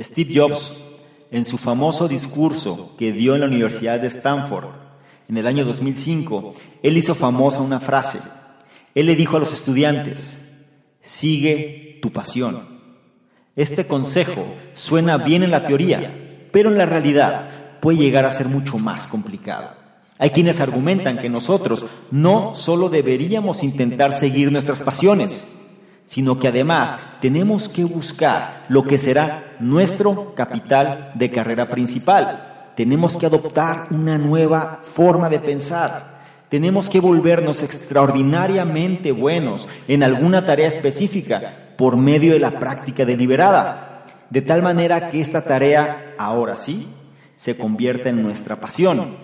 Steve Jobs, en su famoso discurso que dio en la Universidad de Stanford en el año 2005, él hizo famosa una frase. Él le dijo a los estudiantes, sigue tu pasión. Este consejo suena bien en la teoría, pero en la realidad puede llegar a ser mucho más complicado. Hay quienes argumentan que nosotros no solo deberíamos intentar seguir nuestras pasiones, sino que además tenemos que buscar lo que será nuestro capital de carrera principal. Tenemos que adoptar una nueva forma de pensar. Tenemos que volvernos extraordinariamente buenos en alguna tarea específica por medio de la práctica deliberada, de tal manera que esta tarea, ahora sí, se convierta en nuestra pasión.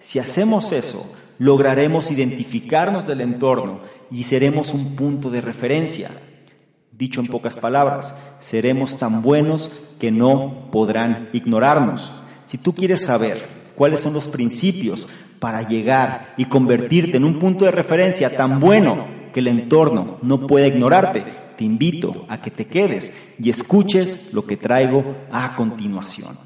Si hacemos eso, lograremos identificarnos del entorno y seremos un punto de referencia. Dicho en pocas palabras, seremos tan buenos que no podrán ignorarnos. Si tú quieres saber cuáles son los principios para llegar y convertirte en un punto de referencia tan bueno que el entorno no pueda ignorarte, te invito a que te quedes y escuches lo que traigo a continuación.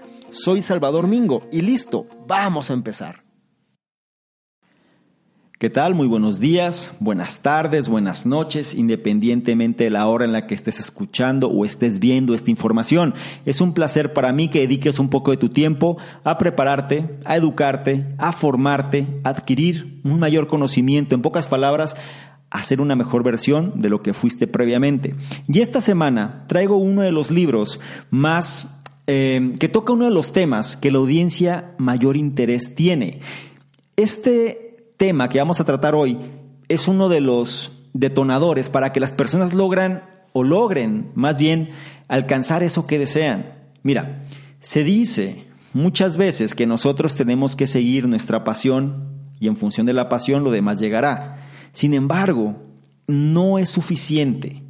Soy Salvador Mingo y listo, vamos a empezar. ¿Qué tal? Muy buenos días, buenas tardes, buenas noches, independientemente de la hora en la que estés escuchando o estés viendo esta información. Es un placer para mí que dediques un poco de tu tiempo a prepararte, a educarte, a formarte, a adquirir un mayor conocimiento, en pocas palabras, a ser una mejor versión de lo que fuiste previamente. Y esta semana traigo uno de los libros más Em, que toca uno de los temas que la audiencia mayor interés tiene. Este tema que vamos a tratar hoy es uno de los detonadores para que las personas logran o logren más bien alcanzar eso que desean. Mira, se dice muchas veces que nosotros tenemos que seguir nuestra pasión y en función de la pasión lo demás llegará. Sin embargo, no es suficiente.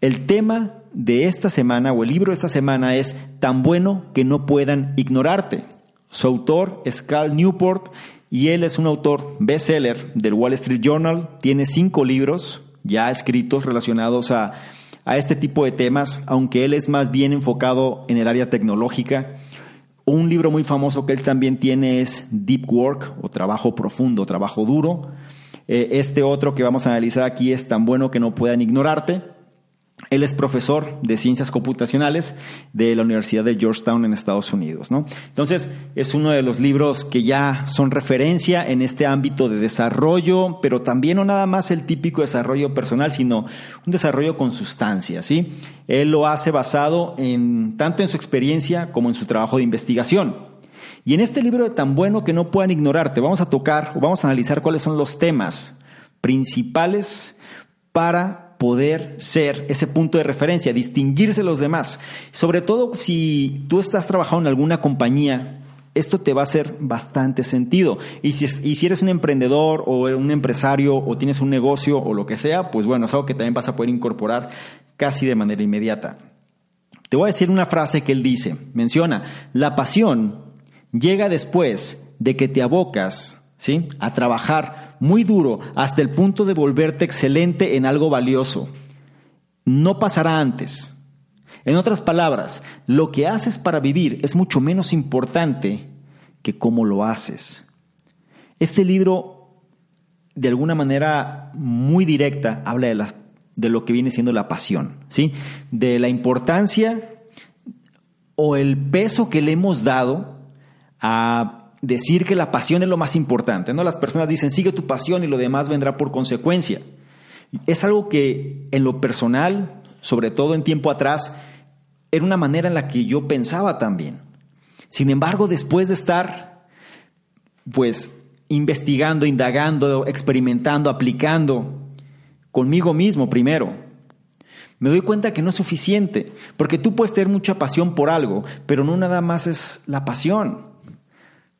El tema de esta semana o el libro de esta semana es Tan bueno que no puedan ignorarte. Su autor es Cal Newport y él es un autor bestseller del Wall Street Journal. Tiene cinco libros ya escritos relacionados a, a este tipo de temas, aunque él es más bien enfocado en el área tecnológica. Un libro muy famoso que él también tiene es Deep Work o Trabajo Profundo, Trabajo Duro. Eh, este otro que vamos a analizar aquí es Tan bueno que no puedan ignorarte. Él es profesor de ciencias computacionales de la Universidad de Georgetown en Estados Unidos. ¿no? Entonces, es uno de los libros que ya son referencia en este ámbito de desarrollo, pero también no nada más el típico desarrollo personal, sino un desarrollo con sustancia. ¿sí? Él lo hace basado en, tanto en su experiencia como en su trabajo de investigación. Y en este libro de tan bueno que no puedan ignorarte, vamos a tocar o vamos a analizar cuáles son los temas principales para poder ser ese punto de referencia, distinguirse de los demás. Sobre todo si tú estás trabajando en alguna compañía, esto te va a hacer bastante sentido. Y si, y si eres un emprendedor o un empresario o tienes un negocio o lo que sea, pues bueno, es algo que también vas a poder incorporar casi de manera inmediata. Te voy a decir una frase que él dice, menciona, la pasión llega después de que te abocas ¿sí? a trabajar muy duro hasta el punto de volverte excelente en algo valioso. No pasará antes. En otras palabras, lo que haces para vivir es mucho menos importante que cómo lo haces. Este libro, de alguna manera muy directa, habla de, de lo que viene siendo la pasión, ¿sí? De la importancia o el peso que le hemos dado a decir que la pasión es lo más importante, ¿no? Las personas dicen, sigue tu pasión y lo demás vendrá por consecuencia. Es algo que en lo personal, sobre todo en tiempo atrás, era una manera en la que yo pensaba también. Sin embargo, después de estar, pues, investigando, indagando, experimentando, aplicando, conmigo mismo primero, me doy cuenta que no es suficiente, porque tú puedes tener mucha pasión por algo, pero no nada más es la pasión.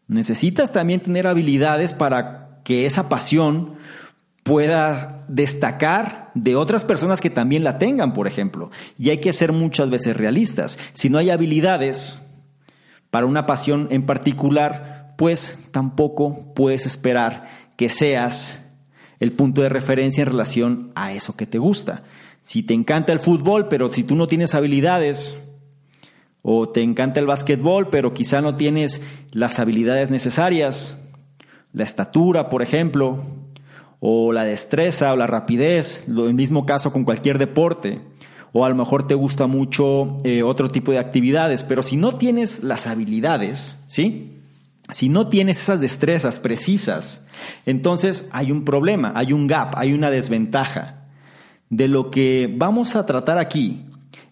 Necesitas también tener habilidades para que esa pasión pueda destacar de otras personas que también la tengan, por ejemplo. Y hay que ser muchas veces realistas. Si no hay habilidades para una pasión en particular, pues tampoco puedes esperar que seas el punto de referencia en relación a eso que te gusta. Si te encanta el fútbol, pero si tú no tienes habilidades, o te encanta el básquetbol, pero quizá no tienes las habilidades necesarias, la estatura, por ejemplo, o la destreza o la rapidez, lo mismo caso con cualquier deporte, o a lo mejor te gusta mucho eh, otro tipo de actividades, pero si no tienes las habilidades, ¿sí? Si no tienes esas destrezas precisas, entonces hay un problema, hay un gap, hay una desventaja. De lo que vamos a tratar aquí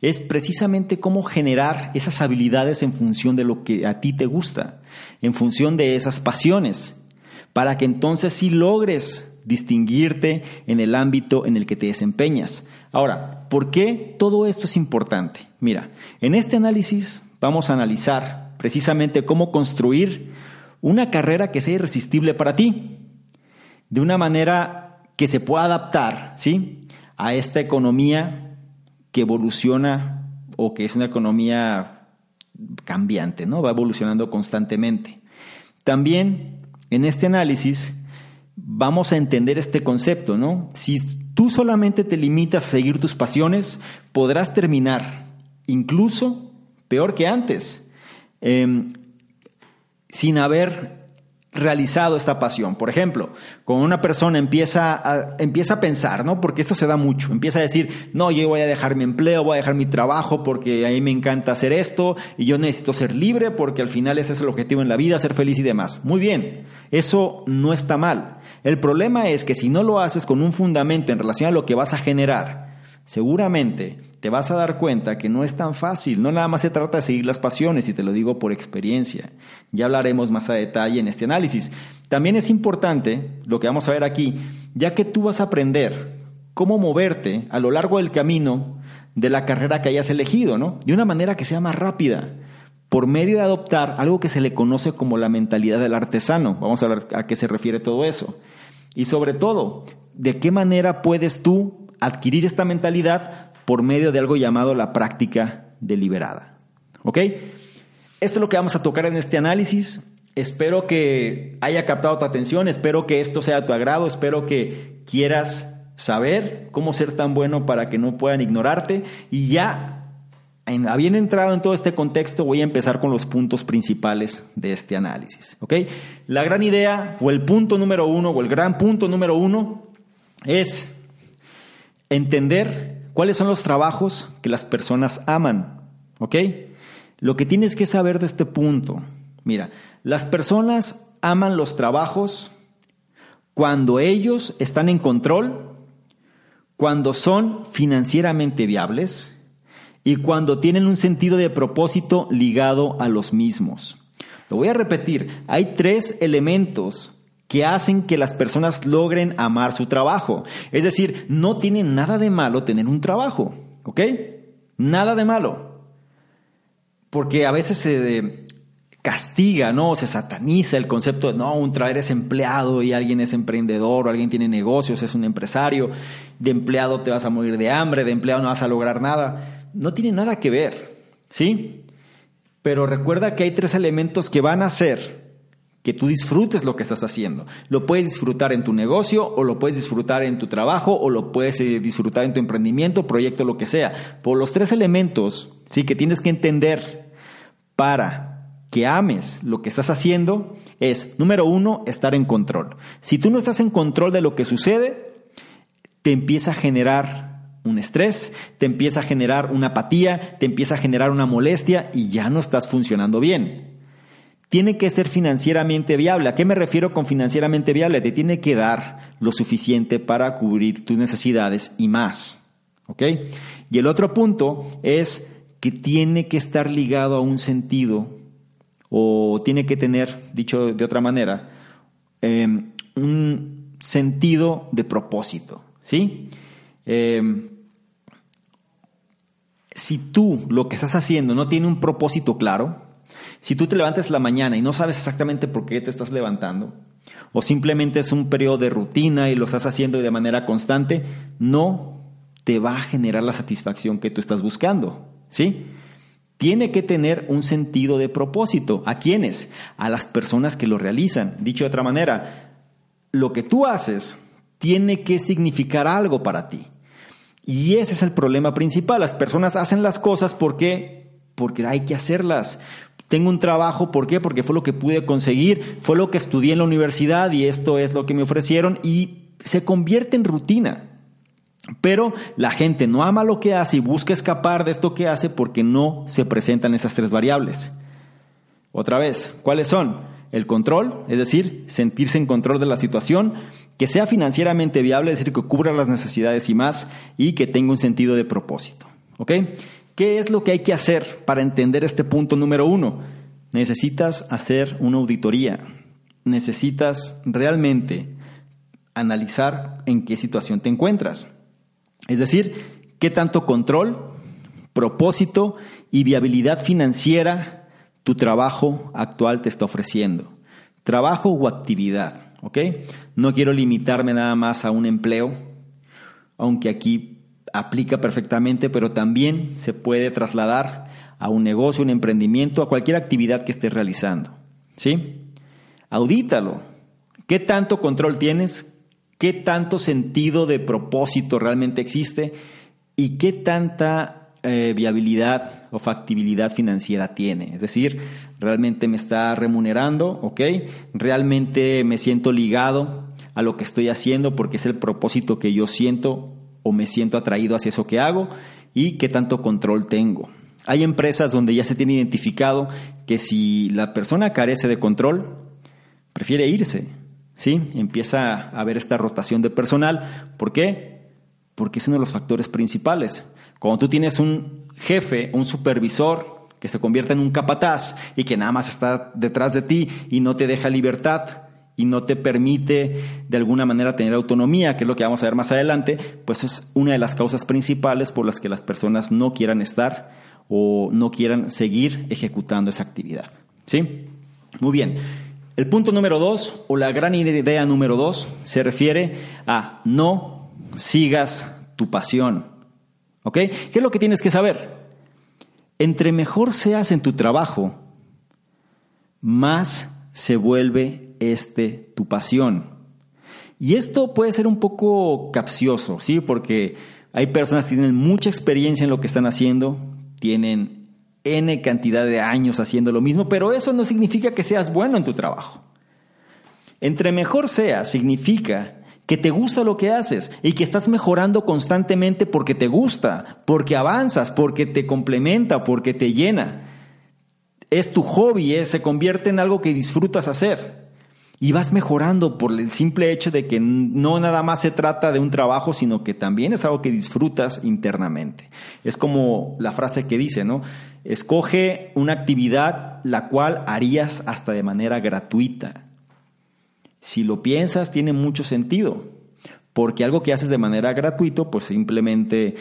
es precisamente cómo generar esas habilidades en función de lo que a ti te gusta, en función de esas pasiones, para que entonces sí logres distinguirte en el ámbito en el que te desempeñas. Ahora, ¿por qué todo esto es importante? Mira, en este análisis vamos a analizar precisamente cómo construir una carrera que sea irresistible para ti, de una manera que se pueda adaptar, ¿sí? A esta economía que evoluciona o que es una economía cambiante, ¿no? Va evolucionando constantemente. También en este análisis vamos a entender este concepto, ¿no? Si tú solamente te limitas a seguir tus pasiones, podrás terminar incluso peor que antes, em, sin haber realizado esta pasión. Por ejemplo, cuando una persona empieza a, empieza a pensar, ¿no? Porque esto se da mucho, empieza a decir, no, yo voy a dejar mi empleo, voy a dejar mi trabajo porque a mí me encanta hacer esto y yo necesito ser libre porque al final ese es el objetivo en la vida, ser feliz y demás. Muy bien, eso no está mal. El problema es que si no lo haces con un fundamento en relación a lo que vas a generar, seguramente te vas a dar cuenta que no es tan fácil, no nada más se trata de seguir las pasiones, y te lo digo por experiencia. Ya hablaremos más a detalle en este análisis. También es importante lo que vamos a ver aquí, ya que tú vas a aprender cómo moverte a lo largo del camino de la carrera que hayas elegido, ¿no? De una manera que sea más rápida, por medio de adoptar algo que se le conoce como la mentalidad del artesano. Vamos a ver a qué se refiere todo eso. Y sobre todo, ¿de qué manera puedes tú adquirir esta mentalidad por medio de algo llamado la práctica deliberada? ¿Ok? Esto es lo que vamos a tocar en este análisis. Espero que haya captado tu atención, espero que esto sea a tu agrado, espero que quieras saber cómo ser tan bueno para que no puedan ignorarte y ya habiendo entrado en todo este contexto, voy a empezar con los puntos principales de este análisis. La gran idea, o el punto número uno, o el gran punto número uno, es entender cuáles son los trabajos que las personas aman. Lo que tienes que saber de este punto, mira, las personas aman los trabajos cuando ellos están en control, cuando son financieramente viables, y cuando tienen un sentido de propósito ligado a los mismos. Lo voy a repetir, hay tres elementos que hacen que las personas logren amar su trabajo. Es decir, no tiene nada de malo tener un trabajo, ¿ok? Nada de malo. Porque a veces se castiga, ¿no? Se sataniza el concepto de, no, un traer es empleado y alguien es emprendedor o alguien tiene negocios, es un empresario. De empleado te vas a morir de hambre, de empleado no vas a lograr nada no tiene nada que ver, ¿sí? Pero recuerda que hay tres elementos que van a hacer que tú disfrutes lo que estás haciendo. Lo puedes disfrutar en tu negocio o lo puedes disfrutar en tu trabajo o lo puedes eh, disfrutar en tu emprendimiento, proyecto, lo que sea. Por los tres elementos sí, que tienes que entender para que ames lo que estás haciendo es, número uno, estar en control. Si tú no estás en control de lo que sucede, te empieza a generar un estrés, te empieza a generar una apatía, te empieza a generar una molestia y ya no estás funcionando bien. Tiene que ser financieramente viable. ¿A qué me refiero con financieramente viable? Te tiene que dar lo suficiente para cubrir tus necesidades y más. ¿Ok? Y el otro punto es que tiene que estar ligado a un sentido o tiene que tener, dicho de otra manera, em, un sentido de propósito. ¿Sí? Em, si tú lo que estás haciendo no tiene un propósito claro, si tú te levantas la mañana y no sabes exactamente por qué te estás levantando, o simplemente es un periodo de rutina y lo estás haciendo de manera constante, no te va a generar la satisfacción que tú estás buscando, ¿sí? Tiene que tener un sentido de propósito. ¿A quiénes? A las personas que lo realizan. Dicho de otra manera, lo que tú haces tiene que significar algo para ti. Y ese es el problema principal. Las personas hacen las cosas porque, porque hay que hacerlas. Tengo un trabajo, ¿por qué? Porque fue lo que pude conseguir, fue lo que estudié en la universidad y esto es lo que me ofrecieron y se convierte en rutina. Pero la gente no ama lo que hace y busca escapar de esto que hace porque no se presentan esas tres variables. Otra vez, ¿cuáles son? El control, es decir, sentirse en control de la situación, que sea financieramente viable, es decir, que cubra las necesidades y más, y que tenga un sentido de propósito. ¿Ok? ¿Qué es lo que hay que hacer para entender este punto número uno? Necesitas hacer una auditoría. Necesitas realmente analizar en qué situación te encuentras. Es decir, qué tanto control, propósito y viabilidad financiera tu trabajo actual te está ofreciendo. Trabajo o actividad. ¿ok? No quiero limitarme nada más a un empleo, aunque aquí aplica perfectamente, pero también se puede trasladar a un negocio, un emprendimiento, a cualquier actividad que estés realizando, ¿sí? Audítalo. ¿Qué tanto control tienes? ¿Qué tanto sentido de propósito realmente existe? ¿Y qué tanta eh, viabilidad o factibilidad financiera tiene. Es decir, realmente me está remunerando, ¿ok? Realmente me siento ligado a lo que estoy haciendo porque es el propósito que yo siento o me siento atraído hacia eso que hago y qué tanto control tengo. Hay empresas donde ya se tiene identificado que si la persona carece de control, prefiere irse, ¿sí? Empieza a haber esta rotación de personal. ¿Por qué? Porque es uno de los factores principales. Cuando tú tienes un jefe, un supervisor que se convierte en un capataz y que nada más está detrás de ti y no te deja libertad y no te permite de alguna manera tener autonomía, que es lo que vamos a ver más adelante, pues es una de las causas principales por las que las personas no quieran estar o no quieran seguir ejecutando esa actividad. ¿Sí? Muy bien. El punto número dos, o la gran idea número dos, se refiere a no sigas tu pasión. ¿Ok? ¿Qué es lo que tienes que saber? Entre mejor seas en tu trabajo, más se vuelve este tu pasión. Y esto puede ser un poco capcioso, ¿sí? Porque hay personas que tienen mucha experiencia en lo que están haciendo, tienen N cantidad de años haciendo lo mismo, pero eso no significa que seas bueno en tu trabajo. Entre mejor seas, significa que te gusta lo que haces y que estás mejorando constantemente porque te gusta, porque avanzas, porque te complementa, porque te llena. Es tu hobby, ¿eh? se convierte en algo que disfrutas hacer. Y vas mejorando por el simple hecho de que no nada más se trata de un trabajo, sino que también es algo que disfrutas internamente. Es como la frase que dice, ¿no? Escoge una actividad la cual harías hasta de manera gratuita. Si lo piensas, tiene mucho sentido, porque algo que haces de manera gratuita, pues simplemente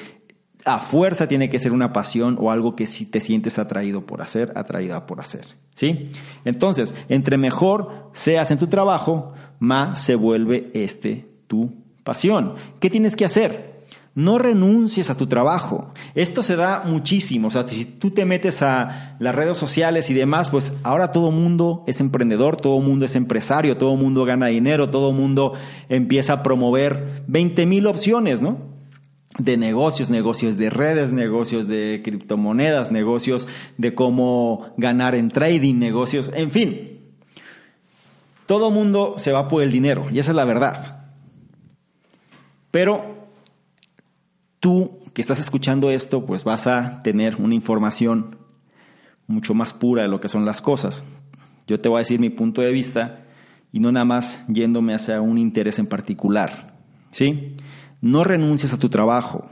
a fuerza tiene que ser una pasión o algo que si te sientes atraído por hacer, atraída por hacer. ¿Sí? Entonces, entre mejor seas en tu trabajo, más se vuelve este tu pasión. ¿Qué tienes que hacer? No renuncies a tu trabajo. Esto se da muchísimo. O sea, si tú te metes a las redes sociales y demás, pues ahora todo mundo es emprendedor, todo mundo es empresario, todo mundo gana dinero, todo mundo empieza a promover 20 mil opciones, ¿no? De negocios, negocios de redes, negocios de criptomonedas, negocios de cómo ganar en trading, negocios, en fin. Todo mundo se va por el dinero y esa es la verdad. Pero tú que estás escuchando esto, pues vas a tener una información mucho más pura de lo que son las cosas. Yo te voy a decir mi punto de vista y no nada más yéndome hacia un interés en particular. ¿Sí? No renuncies a tu trabajo.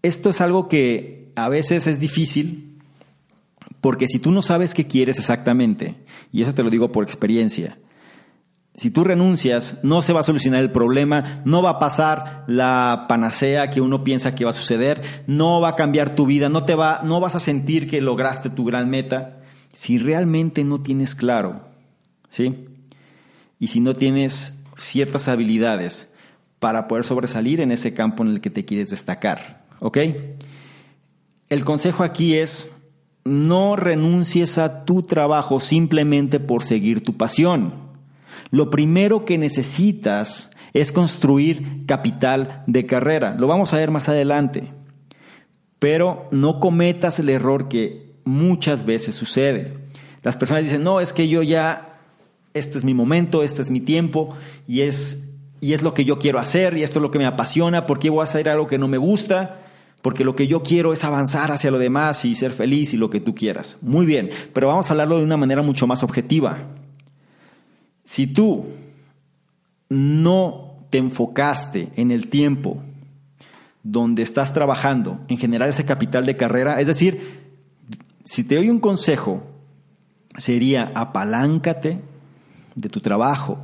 Esto es algo que a veces es difícil porque si tú no sabes qué quieres exactamente, y eso te lo digo por experiencia, si tú renuncias, no se va a solucionar el problema, no va a pasar la panacea que uno piensa que va a suceder, no va a cambiar tu vida, no te va, no vas a sentir que lograste tu gran meta si realmente no tienes claro, ¿sí? Y si no tienes ciertas habilidades para poder sobresalir en ese campo en el que te quieres destacar. ¿Ok? El consejo aquí es, no renuncies a tu trabajo simplemente por seguir tu pasión. Lo primero que necesitas es construir capital de carrera. Lo vamos a ver más adelante. Pero no cometas el error que muchas veces sucede. Las personas dicen, no, es que yo ya este es mi momento, este es mi tiempo y es, y es lo que yo quiero hacer y esto es lo que me apasiona, ¿por qué voy a hacer algo que no me gusta? Porque lo que yo quiero es avanzar hacia lo demás y ser feliz y lo que tú quieras. Muy bien, pero vamos a hablarlo de una manera mucho más objetiva. Si tú no te enfocaste en el tiempo donde estás trabajando en generar ese capital de carrera, es decir, si te doy un consejo, sería apaláncate de tu trabajo.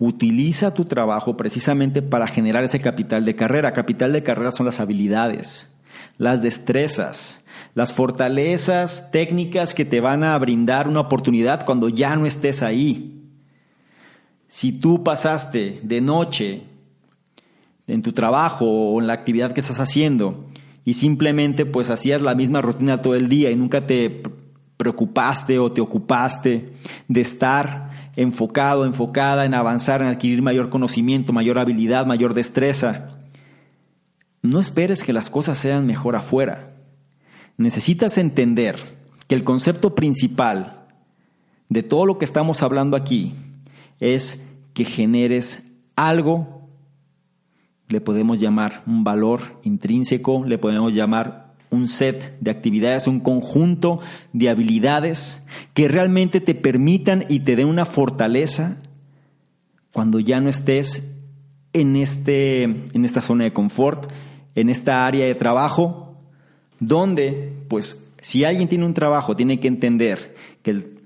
Utiliza tu trabajo precisamente para generar ese capital de carrera. Capital de carrera son las habilidades, las destrezas, las fortalezas técnicas que te van a brindar una oportunidad cuando ya no estés ahí. Si tú pasaste de noche en tu trabajo o en la actividad que estás haciendo y simplemente pues hacías la misma rutina todo el día y nunca te preocupaste o te ocupaste de estar enfocado, enfocada en avanzar, en adquirir mayor conocimiento, mayor habilidad, mayor destreza. No esperes que las cosas sean mejor afuera. Necesitas entender que el concepto principal de todo lo que estamos hablando aquí es que generes algo, le podemos llamar un valor intrínseco, le podemos llamar un set de actividades, un conjunto de habilidades que realmente te permitan y te den una fortaleza cuando ya no estés en, este, en esta zona de confort, en esta área de trabajo, donde, pues, si alguien tiene un trabajo, tiene que entender que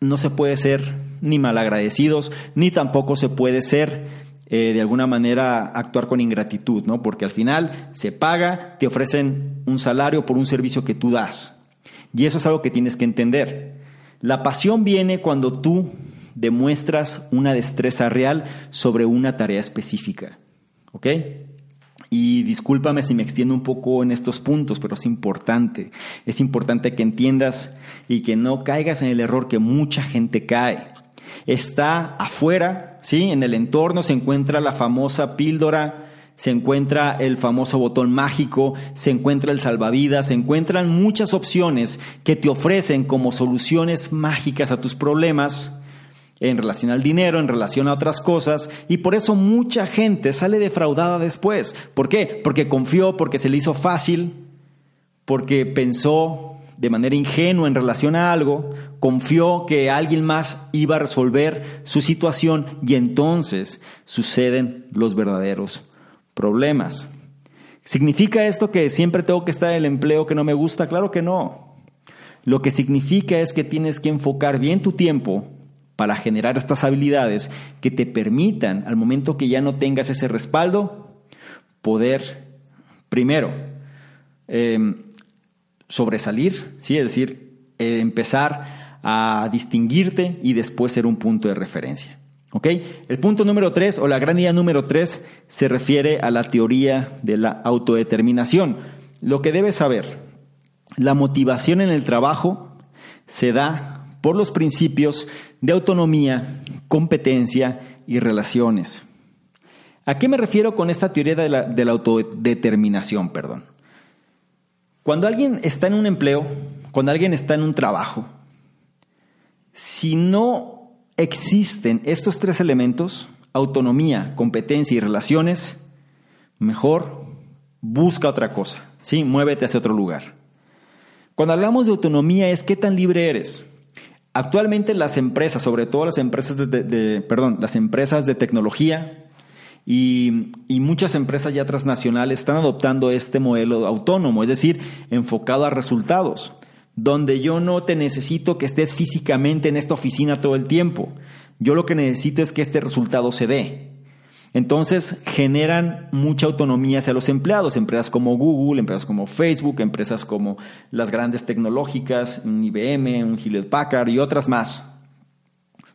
no se puede ser ni malagradecidos, ni tampoco se puede ser eh, de alguna manera actuar con ingratitud, ¿no? Porque al final se paga, te ofrecen un salario por un servicio que tú das. Y eso es algo que tienes que entender. La pasión viene cuando tú demuestras una destreza real sobre una tarea específica. ¿Ok? Y discúlpame si me extiendo un poco en estos puntos, pero es importante. Es importante que entiendas y que no caigas en el error que mucha gente cae está afuera, ¿sí? En el entorno se encuentra la famosa píldora, se encuentra el famoso botón mágico, se encuentra el salvavidas, se encuentran muchas opciones que te ofrecen como soluciones mágicas a tus problemas en relación al dinero, en relación a otras cosas, y por eso mucha gente sale defraudada después. ¿Por qué? Porque confió, porque se le hizo fácil, porque pensó de manera ingenua en relación a algo, confió que alguien más iba a resolver su situación y entonces suceden los verdaderos problemas. ¿Significa esto que siempre tengo que estar en el empleo que no me gusta? Claro que no. Lo que significa es que tienes que enfocar bien tu tiempo para generar estas habilidades que te permitan, al momento que ya no tengas ese respaldo, poder, primero, eh, sobresalir, ¿sí? es decir, eh, empezar a distinguirte y después ser un punto de referencia. ¿Ok? El punto número tres o la gran idea número tres se refiere a la teoría de la autodeterminación. Lo que debes saber, la motivación en el trabajo se da por los principios de autonomía, competencia y relaciones. ¿A qué me refiero con esta teoría de la, de la autodeterminación? Perdón. Cuando alguien está en un empleo, cuando alguien está en un trabajo, si no existen estos tres elementos, autonomía, competencia y relaciones, mejor busca otra cosa, ¿sí? Muévete hacia otro lugar. Cuando hablamos de autonomía es qué tan libre eres. Actualmente las empresas, sobre todo las empresas de, perdón, las empresas de tecnología y, muchas empresas ya transnacionales están adoptando este modelo autónomo, es decir, enfocado a resultados, donde yo no te necesito que estés físicamente en esta oficina todo el tiempo. Yo lo que necesito es que este resultado se dé. Entonces generan mucha autonomía hacia los empleados, empresas como Google, empresas como Facebook, empresas como las grandes tecnológicas, un IBM, un Hewlett Packard y otras más.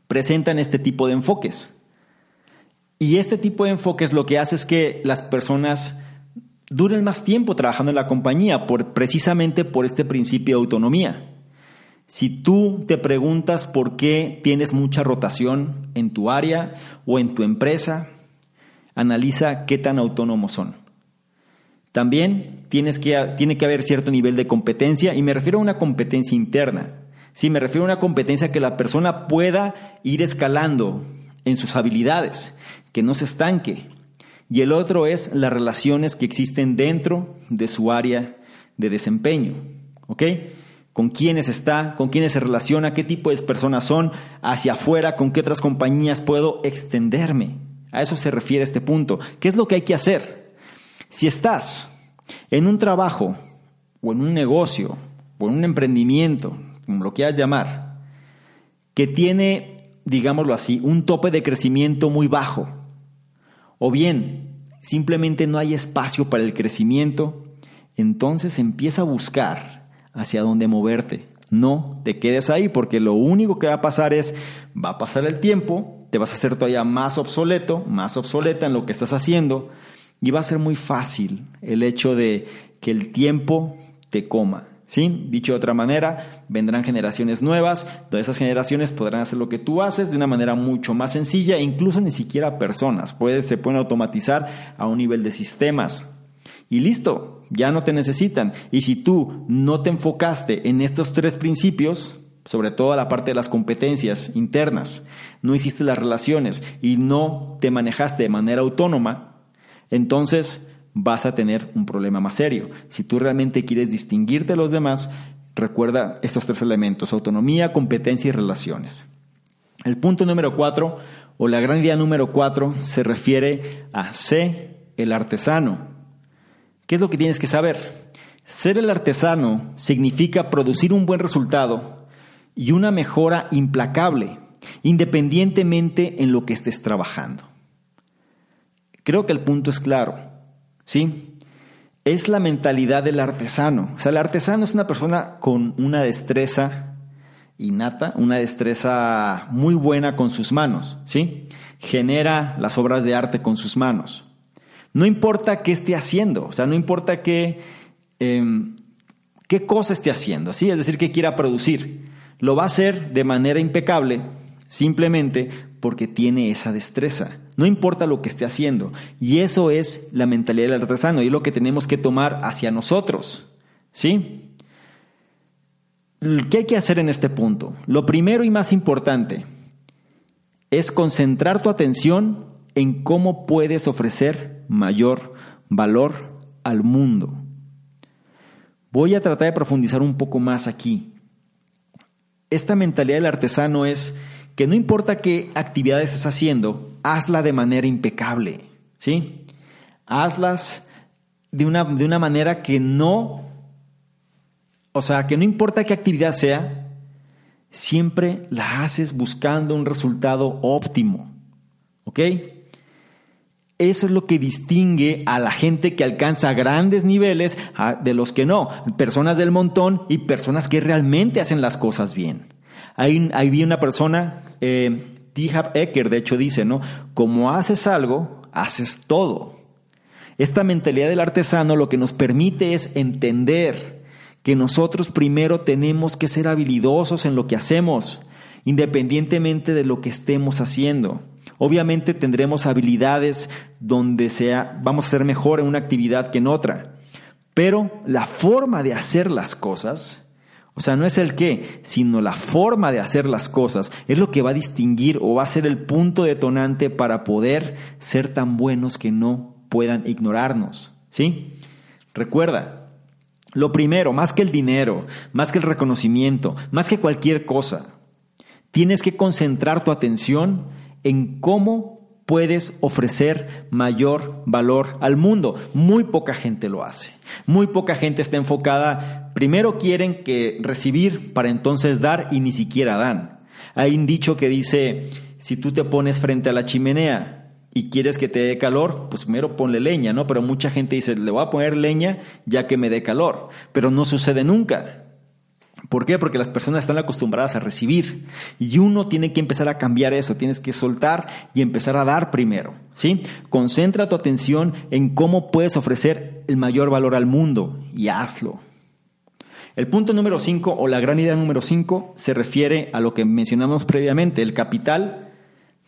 Presentan este tipo de enfoques. Y este tipo de enfoques lo que hace es que las personas duren más tiempo trabajando en la compañía, por, precisamente por este principio de autonomía. Si tú te preguntas por qué tienes mucha rotación en tu área o en tu empresa, analiza qué tan autónomos son. También tienes que, tiene que haber cierto nivel de competencia y me refiero a una competencia interna. Sí, me refiero a una competencia que la persona pueda ir escalando en sus habilidades, que no se estanque. Y el otro es las relaciones que existen dentro de su área de desempeño. ¿Ok? Con quiénes está, con quiénes se relaciona, qué tipo de personas son, hacia afuera, con qué otras compañías puedo extenderme. A eso se refiere este punto. ¿Qué es lo que hay que hacer? Si estás en un trabajo o en un negocio o en un emprendimiento, como lo quieras llamar, que tiene, digámoslo así, un tope de crecimiento muy bajo, o bien simplemente no hay espacio para el crecimiento, entonces empieza a buscar hacia dónde moverte. No te quedes ahí porque lo único que va a pasar es, va a pasar el tiempo, te vas a hacer todavía más obsoleto, más obsoleta en lo que estás haciendo y va a ser muy fácil el hecho de que el tiempo te coma. ¿Sí? Dicho de otra manera, vendrán generaciones nuevas, donde esas generaciones podrán hacer lo que tú haces de una manera mucho más sencilla, e incluso ni siquiera personas, se pueden automatizar a un nivel de sistemas. Y listo, ya no te necesitan. Y si tú no te enfocaste en estos tres principios, sobre todo la parte de las competencias internas, no hiciste las relaciones y no te manejaste de manera autónoma, entonces vas a tener un problema más serio. Si tú realmente quieres distinguirte de los demás, recuerda estos tres elementos, autonomía, competencia y relaciones. El punto número cuatro, o la gran idea número cuatro, se refiere a ser el artesano. ¿Qué es lo que tienes que saber? Ser el artesano significa producir un buen resultado y una mejora implacable, independientemente en lo que estés trabajando. Creo que el punto es claro, ¿sí? Es la mentalidad del artesano. O sea, el artesano es una persona con una destreza innata, una destreza muy buena con sus manos, ¿sí? Genera las obras de arte con sus manos. No importa qué esté haciendo, o sea, no importa qué, em, qué cosa esté haciendo, ¿sí? Es decir, qué quiera producir. Lo va a hacer de manera impecable, simplemente porque tiene esa destreza. No importa lo que esté haciendo. Y eso es la mentalidad del artesano y es lo que tenemos que tomar hacia nosotros. ¿Sí? ¿Qué hay que hacer en este punto? Lo primero y más importante es concentrar tu atención en cómo puedes ofrecer mayor valor al mundo. Voy a tratar de profundizar un poco más aquí esta mentalidad del artesano es que no importa qué actividades estés haciendo, hazla de manera impecable, ¿sí? Hazlas de una, de una manera que no, o sea, que no importa qué actividad sea, siempre la haces buscando un resultado óptimo, ¿ok? Eso es lo que distingue a la gente que alcanza grandes niveles de los que no. Personas del montón y personas que realmente hacen las cosas bien. Ahí, vi una persona, eh. Ecker, de hecho, dice, ¿no? Como haces algo, haces todo. Esta mentalidad del artesano lo que nos permite es entender que nosotros primero tenemos que ser habilidosos en lo que hacemos, independientemente de lo que estemos haciendo. Obviamente tendremos habilidades donde sea, vamos a ser mejor en una actividad que en otra. Pero la forma de hacer las cosas, o sea, no es el qué, sino la forma de hacer las cosas, es lo que va a distinguir o va a ser el punto detonante para poder ser tan buenos que no puedan ignorarnos. ¿Sí? Recuerda, lo primero, más que el dinero, más que el reconocimiento, más que cualquier cosa, tienes que concentrar tu atención en cómo puedes ofrecer mayor valor al mundo. Muy poca gente lo hace. Muy poca gente está enfocada, primero quieren que recibir para entonces dar y ni siquiera dan. Hay un dicho que dice, si tú te pones frente a la chimenea y quieres que te dé calor, pues primero ponle leña, ¿no? Pero mucha gente dice, le voy a poner leña ya que me dé calor, pero no sucede nunca. ¿Por qué? Porque las personas están acostumbradas a recibir y uno tiene que empezar a cambiar eso, tienes que soltar y empezar a dar primero, ¿sí? Concentra tu atención en cómo puedes ofrecer el mayor valor al mundo y hazlo. El punto número 5 o la gran idea número 5 se refiere a lo que mencionamos previamente, el capital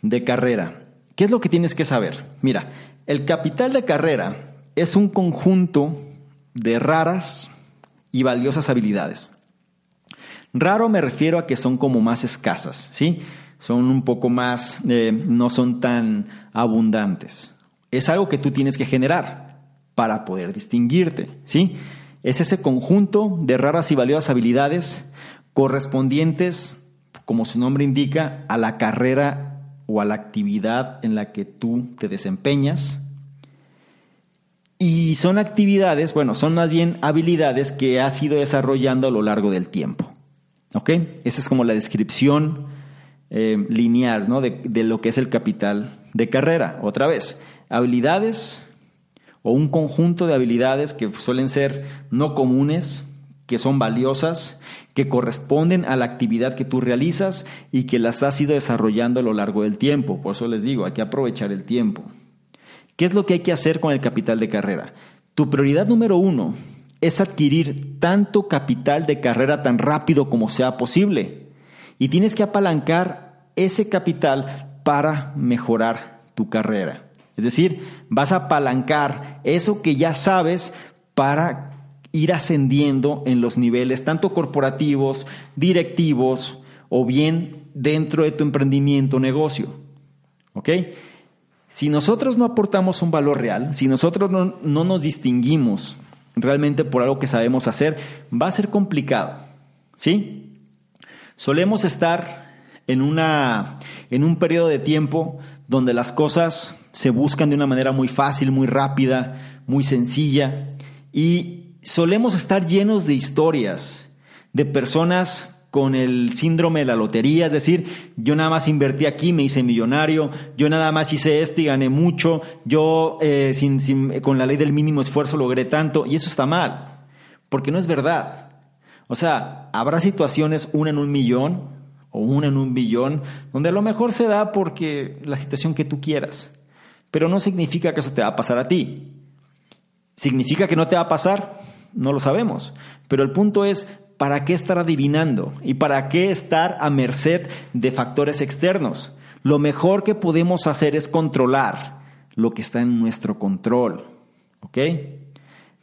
de carrera. ¿Qué es lo que tienes que saber? Mira, el capital de carrera es un conjunto de raras y valiosas habilidades. Raro me refiero a que son como más escasas, ¿sí? Son un poco más, eh, no son tan abundantes. Es algo que tú tienes que generar para poder distinguirte, ¿sí? Es ese conjunto de raras y valiosas habilidades correspondientes, como su nombre indica, a la carrera o a la actividad en la que tú te desempeñas. Y son actividades, bueno, son más bien habilidades que has ido desarrollando a lo largo del tiempo. ¿Ok? Esa es como la descripción eh, lineal ¿no? de, de lo que es el capital de carrera. Otra vez, habilidades o un conjunto de habilidades que suelen ser no comunes, que son valiosas, que corresponden a la actividad que tú realizas y que las has ido desarrollando a lo largo del tiempo. Por eso les digo, hay que aprovechar el tiempo. ¿Qué es lo que hay que hacer con el capital de carrera? Tu prioridad número uno es adquirir tanto capital de carrera tan rápido como sea posible. Y tienes que apalancar ese capital para mejorar tu carrera. Es decir, vas a apalancar eso que ya sabes para ir ascendiendo en los niveles tanto corporativos, directivos o bien dentro de tu emprendimiento o negocio. ¿Ok? Si nosotros no aportamos un valor real, si nosotros no, no nos distinguimos realmente por algo que sabemos hacer, va a ser complicado. ¿Sí? Solemos estar en, una, en un periodo de tiempo donde las cosas se buscan de una manera muy fácil, muy rápida, muy sencilla y solemos estar llenos de historias de personas con el síndrome de la lotería, es decir, yo nada más invertí aquí, me hice millonario, yo nada más hice esto y gané mucho, yo eh, sin, con la ley del mínimo esfuerzo logré tanto, y eso está mal, porque no es verdad. O sea, habrá situaciones, una en un millón o una en un billón, donde a lo mejor se da porque la situación que tú quieras, pero no significa que eso te va a pasar a ti. ¿Significa que no te va a pasar? No lo sabemos. Pero el punto es, ¿para qué estar adivinando? ¿Y para qué estar a merced de factores externos? Lo mejor que podemos hacer es controlar lo que está en nuestro control. ¿Ok?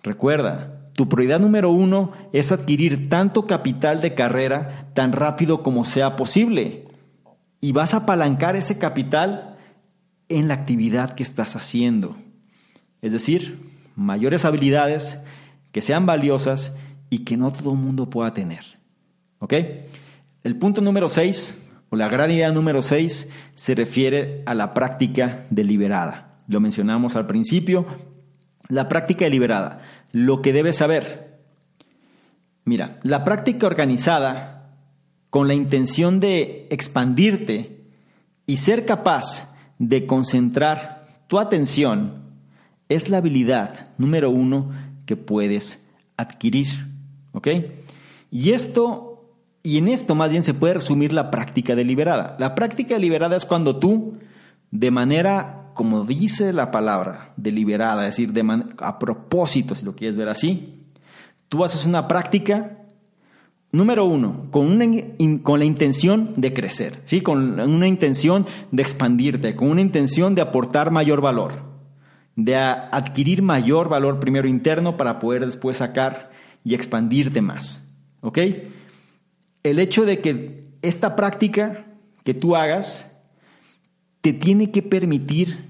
Recuerda, tu prioridad número uno es adquirir tanto capital de carrera tan rápido como sea posible. Y vas a apalancar ese capital en la actividad que estás haciendo. Es decir, mayores habilidades que sean valiosas y que no todo el mundo pueda tener. ¿Ok? El punto número 6, o la gran idea número 6, se refiere a la práctica deliberada. Lo mencionamos al principio. La práctica deliberada. Lo que debes saber. Mira, la práctica organizada con la intención de expandirte y ser capaz de concentrar tu atención es la habilidad número uno que puedes adquirir. ¿Ok? Y esto, y en esto más bien se puede resumir la práctica deliberada. La práctica deliberada es cuando tú, de manera, como dice la palabra, deliberada, es decir, de a propósito, si lo quieres ver así, tú haces una práctica Número uno, con, una, con la intención de crecer, ¿sí? con una intención de expandirte, con una intención de aportar mayor valor, de adquirir mayor valor primero interno para poder después sacar y expandirte más. ¿Ok? El hecho de que esta práctica que tú hagas te tiene que permitir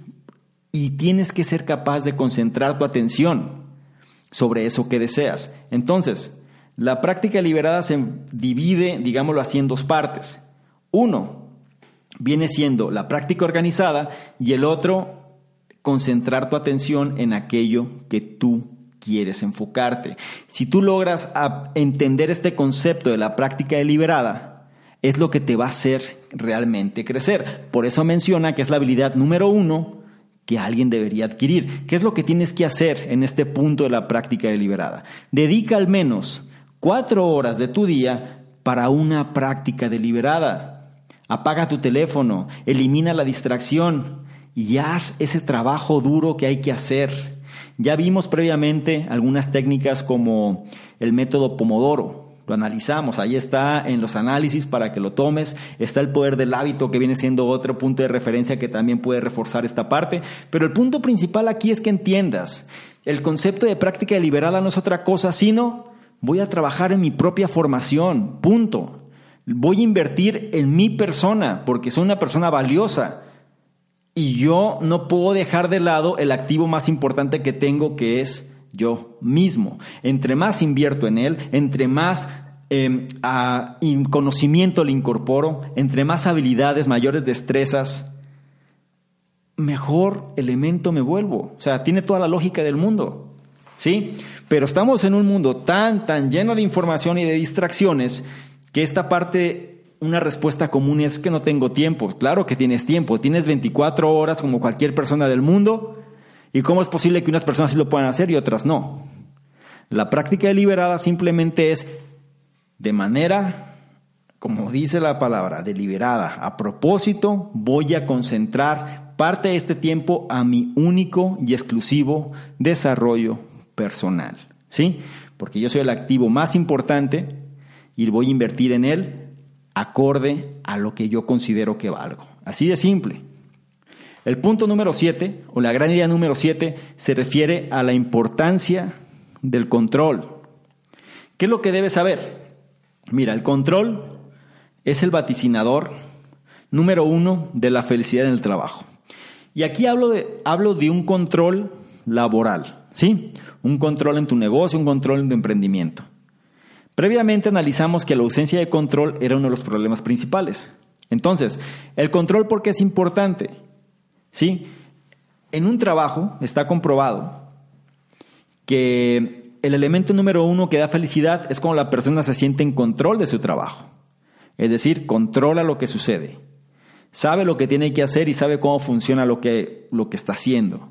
y tienes que ser capaz de concentrar tu atención sobre eso que deseas. Entonces, la práctica liberada se divide, digámoslo así, en dos partes. Uno viene siendo la práctica organizada y el otro, concentrar tu atención en aquello que tú quieres enfocarte. Si tú logras entender este concepto de la práctica deliberada, es lo que te va a hacer realmente crecer. Por eso menciona que es la habilidad número uno que alguien debería adquirir. ¿Qué es lo que tienes que hacer en este punto de la práctica deliberada? Dedica al menos cuatro horas de tu día para una práctica deliberada. Apaga tu teléfono, elimina la distracción y haz ese trabajo duro que hay que hacer. Ya vimos previamente algunas técnicas como el método Pomodoro. Lo analizamos, ahí está en los análisis para que lo tomes. Está el poder del hábito que viene siendo otro punto de referencia que también puede reforzar esta parte. Pero el punto principal aquí es que entiendas, el concepto de práctica deliberada no es otra cosa sino Voy a trabajar en mi propia formación, punto. Voy a invertir en mi persona porque soy una persona valiosa. Y yo no puedo dejar de lado el activo más importante que tengo, que es yo mismo. Entre más invierto en él, entre más em, conocimiento le incorporo, entre más habilidades, mayores destrezas, mejor elemento me vuelvo. O sea, tiene toda la lógica del mundo. ¿Sí? Pero estamos en un mundo tan, tan lleno de información y de distracciones que esta parte, una respuesta común es que no tengo tiempo. Claro que tienes tiempo, tienes 24 horas como cualquier persona del mundo. ¿Y cómo es posible que unas personas sí lo puedan hacer y otras no? La práctica deliberada simplemente es de manera, como dice la palabra, deliberada. A propósito, voy a concentrar parte de este tiempo a mi único y exclusivo desarrollo personal, ¿sí? Porque yo soy el activo más importante y voy a invertir en él acorde a lo que yo considero que valgo. Así de simple. El punto número 7, o la gran idea número 7, se refiere a la importancia del control. ¿Qué es lo que debes saber? Mira, el control es el vaticinador número uno de la felicidad en el trabajo. Y aquí hablo de, hablo de un control laboral, ¿sí? un control en tu negocio, un control en tu emprendimiento. Previamente analizamos que la ausencia de control era uno de los problemas principales. Entonces, el control, ¿por qué es importante? ¿Sí? En un trabajo está comprobado que el elemento número uno que da felicidad es cuando la persona se siente en control de su trabajo. Es decir, controla lo que sucede. Sabe lo que tiene que hacer y sabe cómo funciona lo que, lo que está haciendo.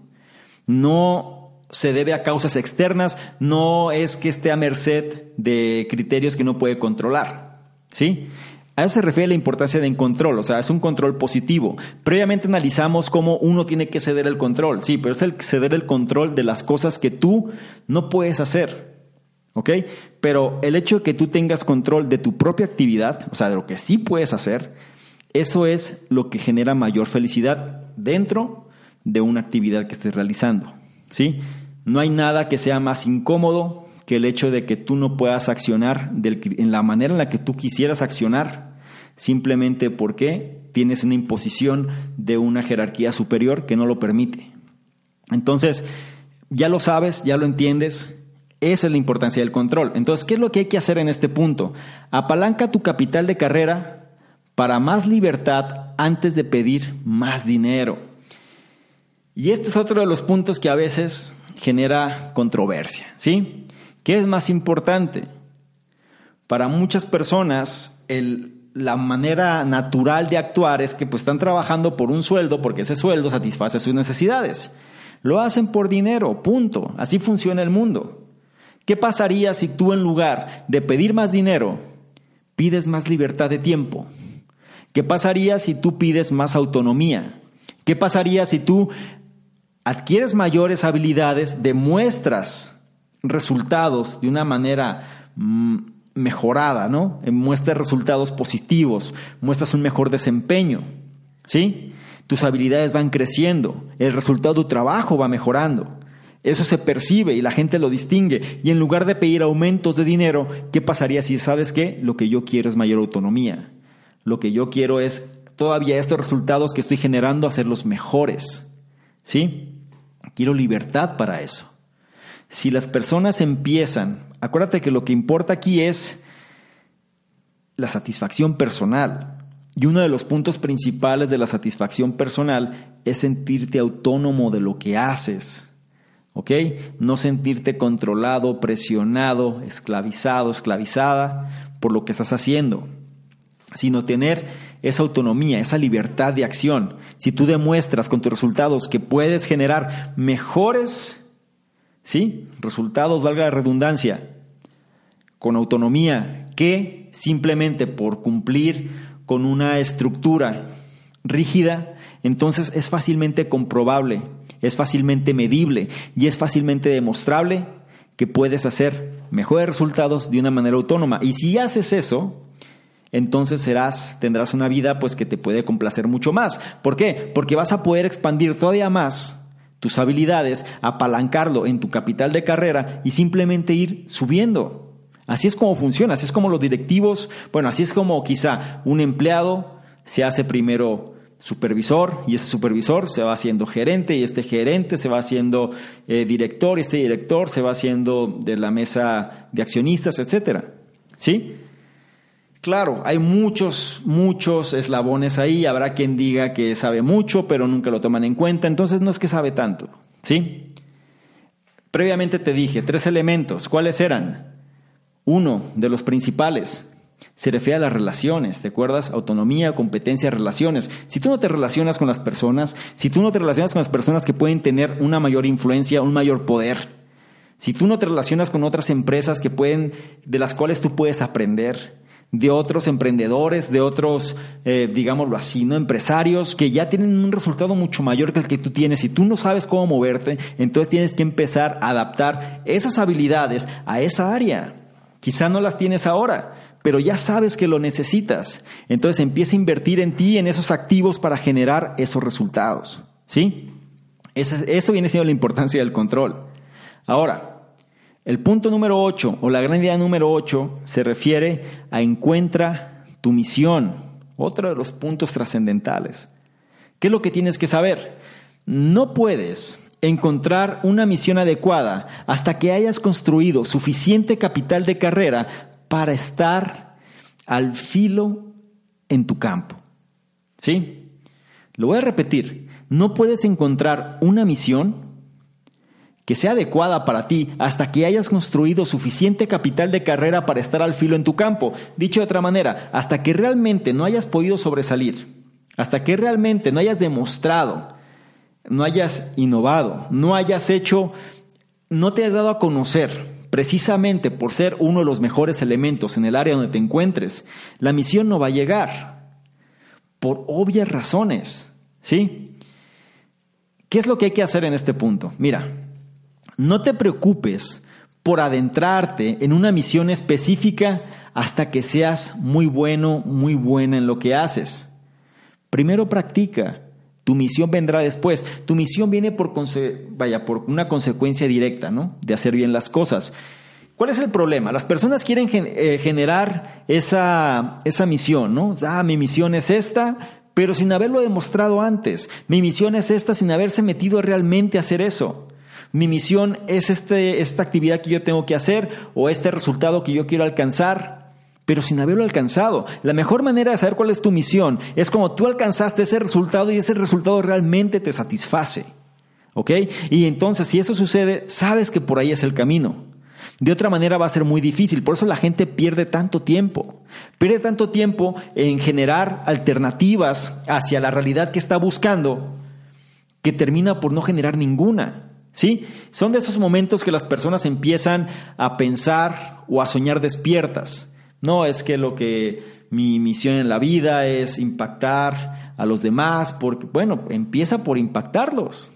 No se debe a causas externas, no es que esté a merced de criterios que no puede controlar. ¿Sí? A eso se refiere la importancia del control, o sea, es un control positivo. Previamente analizamos cómo uno tiene que ceder el control, sí, pero es el ceder el control de las cosas que tú no puedes hacer. ¿Ok? Pero el hecho de que tú tengas control de tu propia actividad, o sea, de lo que sí puedes hacer, eso es lo que genera mayor felicidad dentro de una actividad que estés realizando. ¿Sí? No hay nada que sea más incómodo que el hecho de que tú no puedas accionar en la manera en la que tú quisieras accionar, simplemente porque tienes una imposición de una jerarquía superior que no lo permite. Entonces, ya lo sabes, ya lo entiendes, esa es la importancia del control. Entonces, ¿qué es lo que hay que hacer en este punto? Apalanca tu capital de carrera para más libertad antes de pedir más dinero. Y este es otro de los puntos que a veces genera controversia, ¿sí? ¿Qué es más importante? Para muchas personas, la manera natural de actuar es que pues, están trabajando por un sueldo porque ese sueldo satisface sus necesidades. Lo hacen por dinero, punto. Así funciona el mundo. ¿Qué pasaría si tú en lugar de pedir más dinero, pides más libertad de tiempo? ¿Qué pasaría si tú pides más autonomía? ¿Qué pasaría si tú adquieres mayores habilidades, demuestras resultados de una manera mm, mejorada, ¿no? Muestras resultados positivos, muestras un mejor desempeño, ¿sí? Tus habilidades van creciendo, el resultado de tu trabajo va mejorando. Eso se percibe y la gente lo distingue. Y en lugar de pedir aumentos de dinero, ¿qué pasaría si sabes que lo que yo quiero es mayor autonomía? Lo que yo quiero es todavía estos resultados que estoy generando hacerlos mejores. ¿Sí? Quiero libertad para eso. Si las personas empiezan, acuérdate que lo que importa aquí es la satisfacción personal. Y uno de los puntos principales de la satisfacción personal es sentirte autónomo de lo que haces. ¿Ok? No sentirte controlado, presionado, esclavizado, esclavizada por lo que estás haciendo, sino tener esa autonomía, esa libertad de acción. Si tú demuestras con tus resultados que puedes generar mejores ¿sí? Resultados, valga la redundancia, con autonomía, que simplemente por cumplir con una estructura rígida, entonces es fácilmente comprobable, es fácilmente medible y es fácilmente demostrable que puedes hacer mejores resultados de una manera autónoma. Y si haces eso, entonces serás, tendrás una vida pues que te puede complacer mucho más. ¿Por qué? Porque vas a poder expandir todavía más tus habilidades, apalancarlo en tu capital de carrera y simplemente ir subiendo. Así es como funciona, así es como los directivos, bueno, así es como quizá un empleado se hace primero supervisor y ese supervisor se va haciendo gerente y este gerente se va haciendo eh, director y este director se va haciendo de la mesa de accionistas, etcétera. ¿Sí? Claro, hay muchos, muchos eslabones ahí, habrá quien diga que sabe mucho, pero nunca lo toman en cuenta, entonces no es que sabe tanto, ¿sí? Previamente te dije tres elementos, ¿cuáles eran? Uno de los principales se refiere a las relaciones, ¿te acuerdas? Autonomía, competencia, relaciones. Si tú no te relacionas con las personas, si tú no te relacionas con las personas que pueden tener una mayor influencia, un mayor poder, si tú no te relacionas con otras empresas que pueden, de las cuales tú puedes aprender, de otros emprendedores, de otros, eh, digámoslo así, ¿no? empresarios que ya tienen un resultado mucho mayor que el que tú tienes. Si tú no sabes cómo moverte, entonces tienes que empezar a adaptar esas habilidades a esa área. Quizá no las tienes ahora, pero ya sabes que lo necesitas. Entonces empieza a invertir en ti, en esos activos para generar esos resultados. ¿Sí? Eso viene siendo la importancia del control. Ahora, el punto número 8 o la gran idea número 8 se refiere a encuentra tu misión, otro de los puntos trascendentales. ¿Qué es lo que tienes que saber? No puedes encontrar una misión adecuada hasta que hayas construido suficiente capital de carrera para estar al filo en tu campo. ¿Sí? Lo voy a repetir. No puedes encontrar una misión que sea adecuada para ti hasta que hayas construido suficiente capital de carrera para estar al filo en tu campo. Dicho de otra manera, hasta que realmente no hayas podido sobresalir, hasta que realmente no hayas demostrado, no hayas innovado, no hayas hecho, no te hayas dado a conocer precisamente por ser uno de los mejores elementos en el área donde te encuentres, la misión no va a llegar por obvias razones, ¿sí? ¿Qué es lo que hay que hacer en este punto? Mira, no te preocupes por adentrarte en una misión específica hasta que seas muy bueno, muy buena en lo que haces. Primero practica. Tu misión vendrá después. Tu misión viene por, vaya, por una consecuencia directa, ¿no? De hacer bien las cosas. ¿Cuál es el problema? Las personas quieren eh, generar esa, esa misión, ¿no? Ah, mi misión es esta, pero sin haberlo demostrado antes. Mi misión es esta sin haberse metido realmente a hacer eso. Mi misión es este, esta actividad que yo tengo que hacer o este resultado que yo quiero alcanzar, pero sin haberlo alcanzado. La mejor manera de saber cuál es tu misión es como tú alcanzaste ese resultado y ese resultado realmente te satisface. ¿Ok? Y entonces si eso sucede, sabes que por ahí es el camino. De otra manera va a ser muy difícil. Por eso la gente pierde tanto tiempo. Pierde tanto tiempo en generar alternativas hacia la realidad que está buscando que termina por no generar ninguna. ¿Sí? Son de esos momentos que las personas empiezan a pensar o a soñar despiertas. No es que lo que mi misión en la vida es impactar a los demás, porque, bueno, empieza por impactarlos.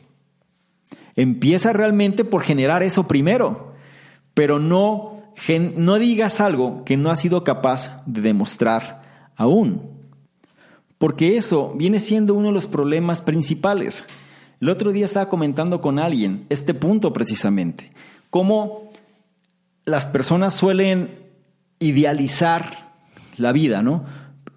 Empieza realmente por generar eso primero, pero no no digas algo que no has sido capaz de demostrar aún. Porque eso viene siendo uno de los problemas principales. El otro día estaba comentando con alguien este punto precisamente. Cómo las personas suelen idealizar la vida, ¿no?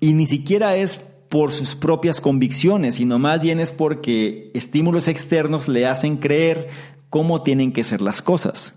Y ni siquiera es por sus propias convicciones, sino más bien es porque estímulos externos le hacen creer cómo tienen que ser las cosas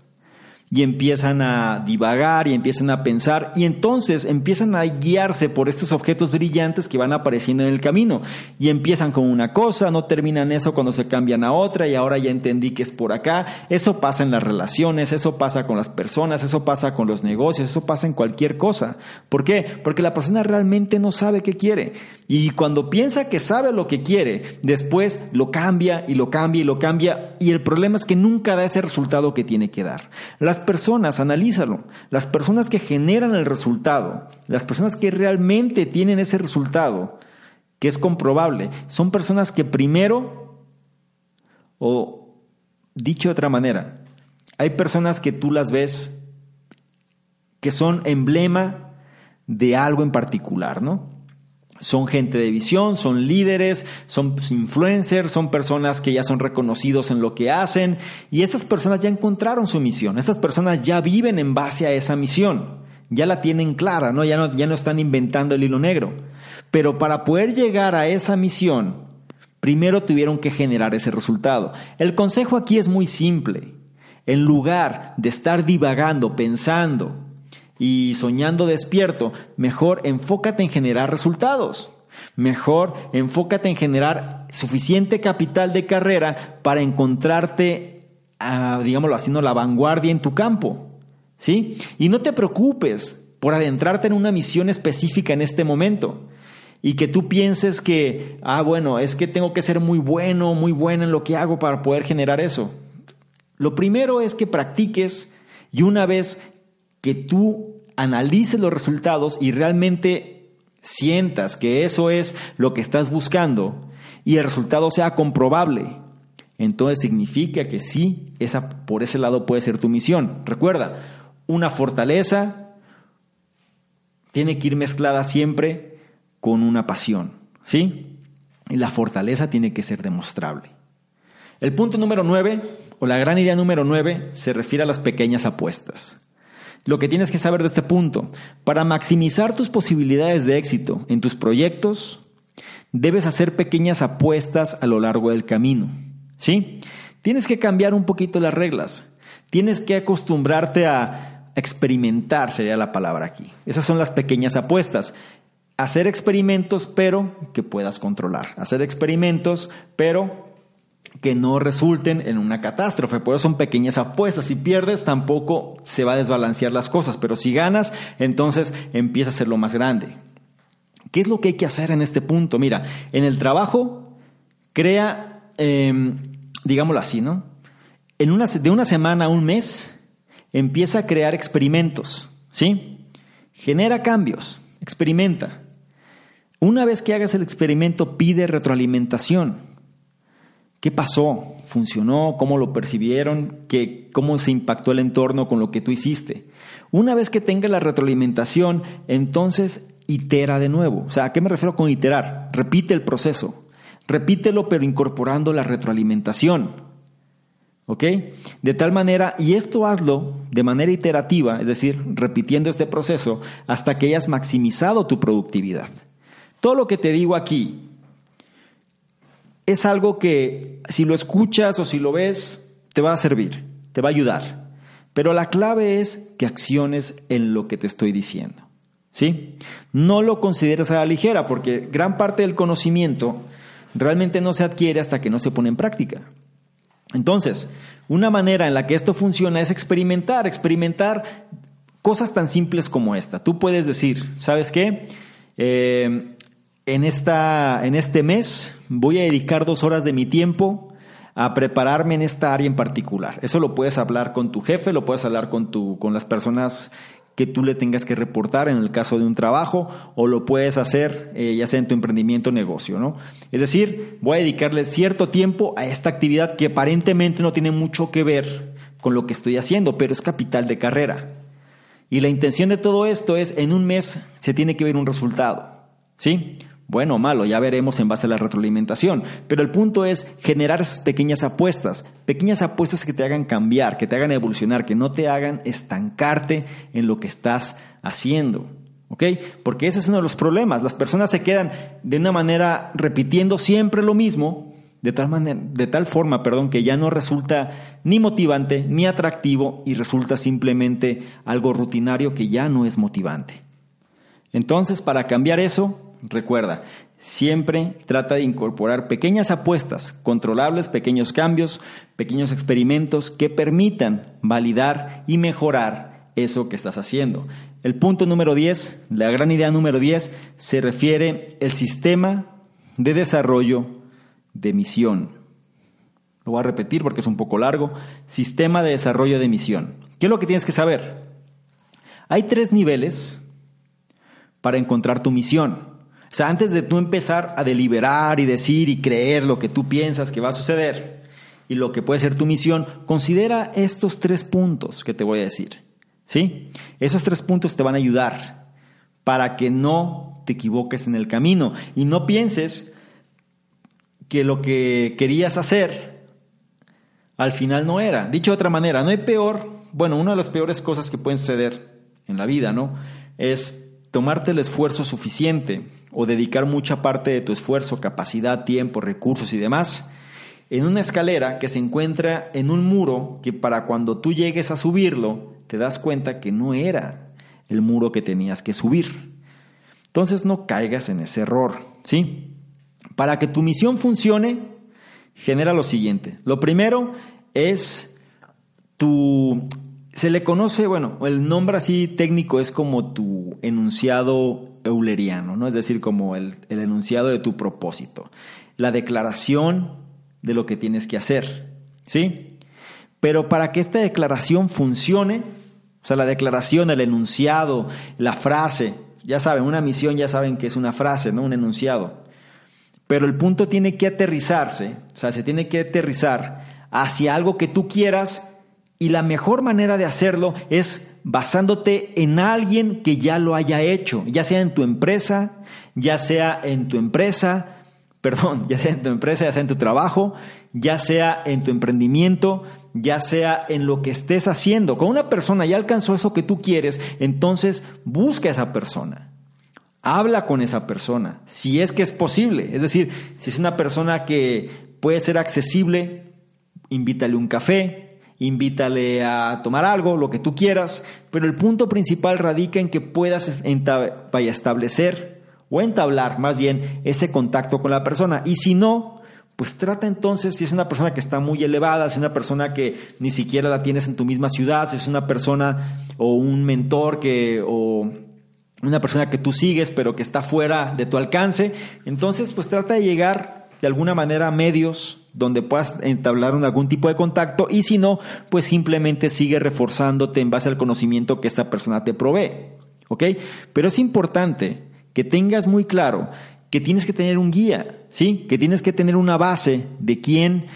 y empiezan a divagar y empiezan a pensar y entonces empiezan a guiarse por estos objetos brillantes que van apareciendo en el camino y empiezan con una cosa, no terminan eso cuando se cambian a otra y ahora ya entendí que es por acá. Eso pasa en las relaciones, eso pasa con las personas, eso pasa con los negocios, eso pasa en cualquier cosa. ¿Por qué? Porque la persona realmente no sabe qué quiere y cuando piensa que sabe lo que quiere, después lo cambia y lo cambia y lo cambia y el problema es que nunca da ese resultado que tiene que dar. Las personas, analízalo, las personas que generan el resultado, las personas que realmente tienen ese resultado, que es comprobable, son personas que primero, o dicho de otra manera, hay personas que tú las ves que son emblema de algo en particular, ¿no? Son gente de visión, son líderes, son influencers, son personas que ya son reconocidos en lo que hacen y estas personas ya encontraron su misión, estas personas ya viven en base a esa misión, ya la tienen clara, ¿no? Ya, no, ya no están inventando el hilo negro. Pero para poder llegar a esa misión, primero tuvieron que generar ese resultado. El consejo aquí es muy simple. En lugar de estar divagando, pensando, y soñando despierto, mejor enfócate en generar resultados. Mejor enfócate en generar suficiente capital de carrera para encontrarte, ah, digámoslo haciendo la vanguardia en tu campo. ¿Sí? Y no te preocupes por adentrarte en una misión específica en este momento y que tú pienses que, ah, bueno, es que tengo que ser muy bueno, muy buena en lo que hago para poder generar eso. Lo primero es que practiques y una vez que tú analices los resultados y realmente sientas que eso es lo que estás buscando y el resultado sea comprobable, entonces significa que sí, esa, por ese lado puede ser tu misión. Recuerda, una fortaleza tiene que ir mezclada siempre con una pasión, ¿sí? Y la fortaleza tiene que ser demostrable. El punto número nueve, o la gran idea número nueve, se refiere a las pequeñas apuestas. Lo que tienes que saber de este punto, para maximizar tus posibilidades de éxito en tus proyectos, debes hacer pequeñas apuestas a lo largo del camino. ¿Sí? Tienes que cambiar un poquito las reglas. Tienes que acostumbrarte a experimentar, sería la palabra aquí. Esas son las pequeñas apuestas. Hacer experimentos, pero que puedas controlar. Hacer experimentos, pero que no resulten en una catástrofe. Por eso son pequeñas apuestas. Si pierdes, tampoco se va a desbalancear las cosas. Pero si ganas, entonces empieza a ser lo más grande. ¿Qué es lo que hay que hacer en este punto? Mira, en el trabajo, crea, em, digámoslo así, ¿no? En una, de una semana a un mes, empieza a crear experimentos, ¿sí? Genera cambios, experimenta. Una vez que hagas el experimento, pide retroalimentación. ¿Qué pasó? ¿Funcionó? ¿Cómo lo percibieron? ¿Qué, ¿Cómo se impactó el entorno con lo que tú hiciste? Una vez que tenga la retroalimentación, entonces itera de nuevo. O sea, ¿a qué me refiero con iterar? Repite el proceso. Repítelo pero incorporando la retroalimentación. ¿Ok? De tal manera, y esto hazlo de manera iterativa, es decir, repitiendo este proceso hasta que hayas maximizado tu productividad. Todo lo que te digo aquí es algo que si lo escuchas o si lo ves, te va a servir, te va a ayudar. Pero la clave es que acciones en lo que te estoy diciendo. ¿Sí? No lo consideres a la ligera porque gran parte del conocimiento realmente no se adquiere hasta que no se pone en práctica. Entonces, una manera en la que esto funciona es experimentar, experimentar cosas tan simples como esta. Tú puedes decir, ¿sabes qué? Eh, en, esta, en este mes voy a dedicar dos horas de mi tiempo a prepararme en esta área en particular. Eso lo puedes hablar con tu jefe, lo puedes hablar con, tu, con las personas que tú le tengas que reportar en el caso de un trabajo o lo puedes hacer eh, ya sea en tu emprendimiento o negocio, ¿no? Es decir, voy a dedicarle cierto tiempo a esta actividad que aparentemente no tiene mucho que ver con lo que estoy haciendo, pero es capital de carrera. Y la intención de todo esto es, en un mes se tiene que ver un resultado. ¿Sí? Bueno o malo, ya veremos en base a la retroalimentación. Pero el punto es generar esas pequeñas apuestas, pequeñas apuestas que te hagan cambiar, que te hagan evolucionar, que no te hagan estancarte en lo que estás haciendo. ¿Ok? Porque ese es uno de los problemas. Las personas se quedan de una manera repitiendo siempre lo mismo, de tal, manera, de tal forma perdón, que ya no resulta ni motivante ni atractivo y resulta simplemente algo rutinario que ya no es motivante. Entonces, para cambiar eso, Recuerda, siempre trata de incorporar pequeñas apuestas, controlables, pequeños cambios, pequeños experimentos que permitan validar y mejorar eso que estás haciendo. El punto número 10, la gran idea número 10, se refiere al sistema de desarrollo de misión. Lo voy a repetir porque es un poco largo. Sistema de desarrollo de misión. ¿Qué es lo que tienes que saber? Hay tres niveles para encontrar tu misión. O sea, antes de tú empezar a deliberar y decir y creer lo que tú piensas que va a suceder y lo que puede ser tu misión, considera estos tres puntos que te voy a decir. ¿Sí? Esos tres puntos te van a ayudar para que no te equivoques en el camino y no pienses que lo que querías hacer al final no era. Dicho de otra manera, no hay peor, bueno, una de las peores cosas que pueden suceder en la vida, ¿no? Es tomarte el esfuerzo suficiente o dedicar mucha parte de tu esfuerzo, capacidad, tiempo, recursos y demás en una escalera que se encuentra en un muro que para cuando tú llegues a subirlo te das cuenta que no era el muro que tenías que subir. Entonces no caigas en ese error, ¿sí? Para que tu misión funcione, genera lo siguiente. Lo primero es tu se le conoce, bueno, el nombre así técnico es como tu enunciado euleriano, ¿no? Es decir, como el, el enunciado de tu propósito, la declaración de lo que tienes que hacer, ¿sí? Pero para que esta declaración funcione, o sea, la declaración, el enunciado, la frase, ya saben, una misión ya saben que es una frase, ¿no? Un enunciado. Pero el punto tiene que aterrizarse, o sea, se tiene que aterrizar hacia algo que tú quieras y la mejor manera de hacerlo es basándote en alguien que ya lo haya hecho, ya sea en tu empresa, ya sea en tu empresa, perdón, ya sea en tu empresa, ya sea en tu trabajo, ya sea en tu emprendimiento, ya sea en lo que estés haciendo. Con una persona ya alcanzó eso que tú quieres, entonces busca a esa persona. Habla con esa persona, si es que es posible. Es decir, si es una persona que puede ser accesible, invítale un café, invítale a tomar algo, lo que tú quieras, pero el punto principal radica en que puedas establecer o entablar más bien ese contacto con la persona. Y si no, pues trata entonces, si es una persona que está muy elevada, si es una persona que ni siquiera la tienes en tu misma ciudad, si es una persona o un mentor que o una persona que tú sigues pero que está fuera de tu alcance, entonces pues trata de llegar de alguna manera a medios donde puedas entablar algún tipo de contacto y si no, pues simplemente sigue reforzándote en base al conocimiento que esta persona te provee. ¿Ok? Pero es importante que tengas muy claro que tienes que tener un guía, ¿sí? Que tienes que tener una base de quién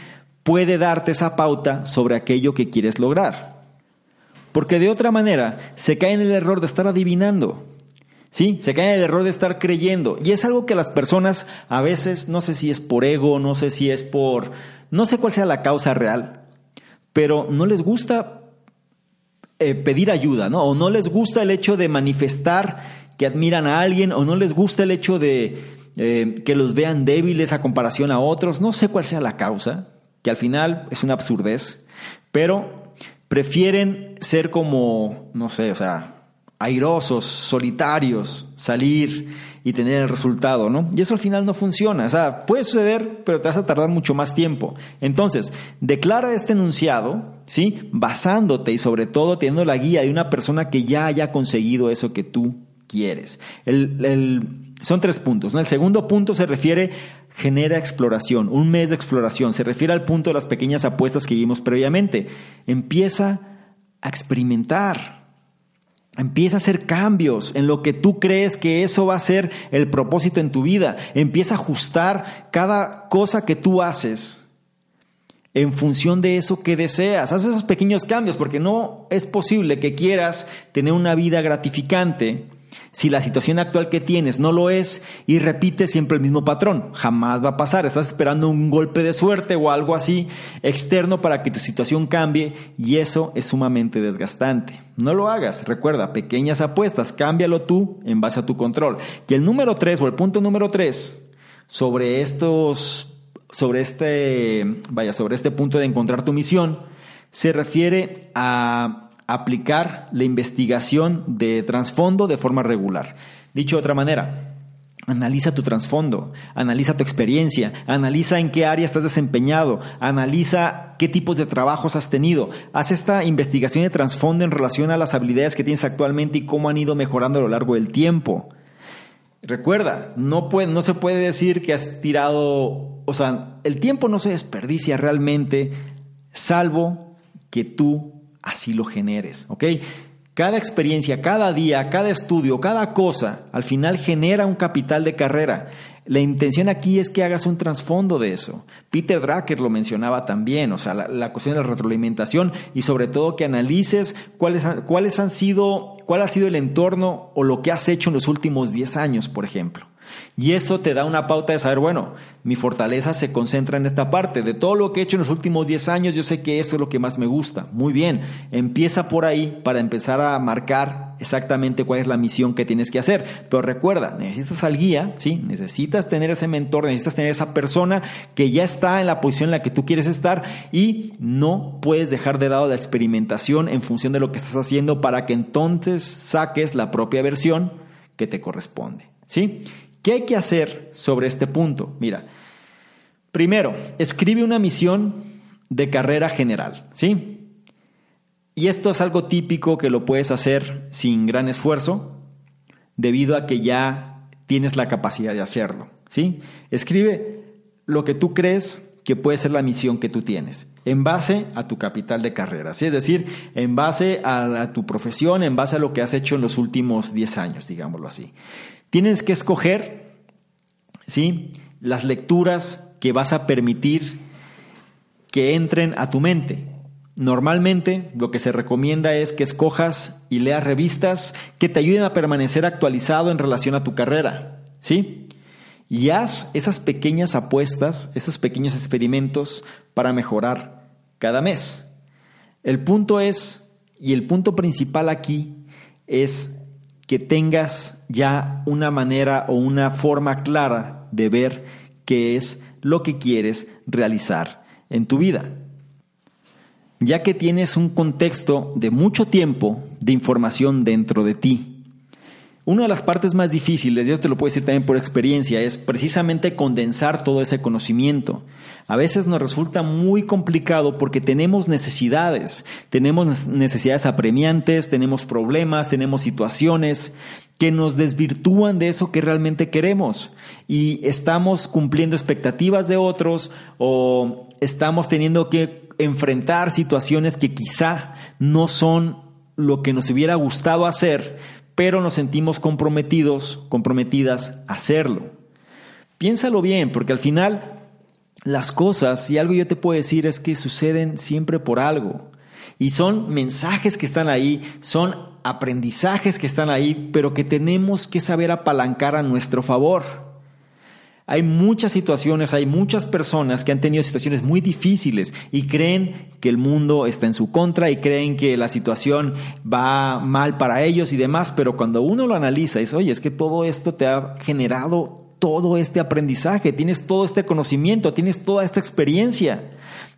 puede darte esa pauta sobre aquello que quieres lograr. Porque de otra manera se cae en el error de estar adivinando. ¿Sí? Se cae en el error de estar creyendo. Y es algo que las personas a veces, no sé si es por ego, no sé si es por, no sé cuál sea la causa real, pero no les gusta eh, pedir ayuda, ¿no? O no les gusta el hecho de manifestar que admiran a alguien, o no les gusta el hecho de eh, que los vean débiles a comparación a otros. No sé cuál sea la causa, que al final es una absurdez, pero prefieren ser como, no sé, o sea, airosos, solitarios, salir y tener el resultado, ¿no? Y eso al final no funciona. O sea, puede suceder, pero te vas a tardar mucho más tiempo. Entonces, declara este enunciado, ¿sí? Basándote y sobre todo teniendo la guía de una persona que ya haya conseguido eso que tú quieres. son tres puntos, ¿no? El segundo punto se refiere genera exploración, un mes de exploración. Se refiere al punto de las pequeñas apuestas que vimos previamente. Empieza a experimentar, Empieza a hacer cambios en lo que tú crees que eso va a ser el propósito en tu vida. Empieza a ajustar cada cosa que tú haces en función de eso que deseas. Haz esos pequeños cambios porque no es posible que quieras tener una vida gratificante si la situación actual que tienes no lo es y repites siempre el mismo patrón. Jamás va a pasar. Estás esperando un golpe de suerte o algo así externo para que tu situación cambie y eso es sumamente desgastante. No lo hagas. Recuerda, pequeñas apuestas, cámbialo tú en base a tu control. Y el número tres o el punto número tres sobre estos sobre este, vaya, sobre este punto de encontrar tu misión, se refiere a aplicar la investigación de trasfondo de forma regular. Dicho de otra manera, analiza tu trasfondo, analiza tu experiencia, analiza en qué área estás desempeñado, analiza qué tipos de trabajos has tenido. Haz esta investigación de trasfondo en relación a las habilidades que tienes actualmente y cómo han ido mejorando a lo largo del tiempo. Recuerda, no, puede, no se puede decir que has tirado, o sea, el tiempo no se desperdicia realmente, salvo que tú así lo generes, ¿ok? Cada experiencia, cada día, cada estudio, cada cosa, al final genera un capital de carrera. La intención aquí es que hagas un trasfondo de eso. Peter Drucker lo mencionaba también, o sea, la, cuestión de la retroalimentación y sobre todo que analices cuáles, cuáles han sido, cuál ha sido el entorno o lo que has hecho en los últimos 10 años, por ejemplo. Y eso te da una pauta de saber, bueno, mi fortaleza se concentra en esta parte. De todo lo que he hecho en los últimos 10 años, yo sé que eso es lo que más me gusta. Muy bien, empieza por ahí para empezar a marcar exactamente cuál es la misión que tienes que hacer. Pero recuerda, necesitas al guía, ¿sí? Necesitas tener ese mentor, necesitas tener esa persona que ya está en la posición en la que tú quieres estar y no puedes dejar de lado la experimentación en función de lo que estás haciendo para que entonces saques la propia versión que te corresponde, ¿sí? ¿Qué hay que hacer sobre este punto? Mira, primero, escribe una misión de carrera general, ¿sí? Y esto es algo típico que lo puedes hacer sin gran esfuerzo, debido a que ya tienes la capacidad de hacerlo, ¿sí? Escribe lo que tú crees que puede ser la misión que tú tienes, en base a tu capital de carrera, ¿sí? es decir, en base a, a, tu profesión, en base a lo que has hecho en los últimos 10 años, digámoslo así. Tienes que escoger, ¿sí? Las lecturas que vas a permitir que entren a tu mente. Normalmente lo que se recomienda es que escojas y leas revistas que te ayuden a permanecer actualizado en relación a tu carrera, ¿sí? Y haz esas pequeñas apuestas, esos pequeños experimentos para mejorar cada mes. El punto es, y el punto principal aquí es que tengas ya una manera o una forma clara de ver qué es lo que quieres realizar en tu vida. Ya que tienes un contexto de mucho tiempo de información dentro de ti una de las partes más difíciles, y esto te lo puedo decir también por experiencia, es precisamente condensar todo ese conocimiento. A veces nos resulta muy complicado porque tenemos necesidades, tenemos necesidades apremiantes, tenemos problemas, tenemos situaciones que nos desvirtúan de eso que realmente queremos y estamos cumpliendo expectativas de otros o estamos teniendo que enfrentar situaciones que quizá no son lo que nos hubiera gustado hacer, pero nos sentimos comprometidos, comprometidas a hacerlo. Piénsalo bien, porque al final las cosas, y algo yo te puedo decir, es que suceden siempre por algo. Y son mensajes que están ahí, son aprendizajes que están ahí, pero que tenemos que saber apalancar a nuestro favor. Hay muchas situaciones, hay muchas personas que han tenido situaciones muy difíciles y creen que el mundo está en su contra y creen que la situación va mal para ellos y demás, pero cuando uno lo analiza dice, oye, es que todo esto te ha generado todo este aprendizaje, tienes todo este conocimiento, tienes toda esta experiencia,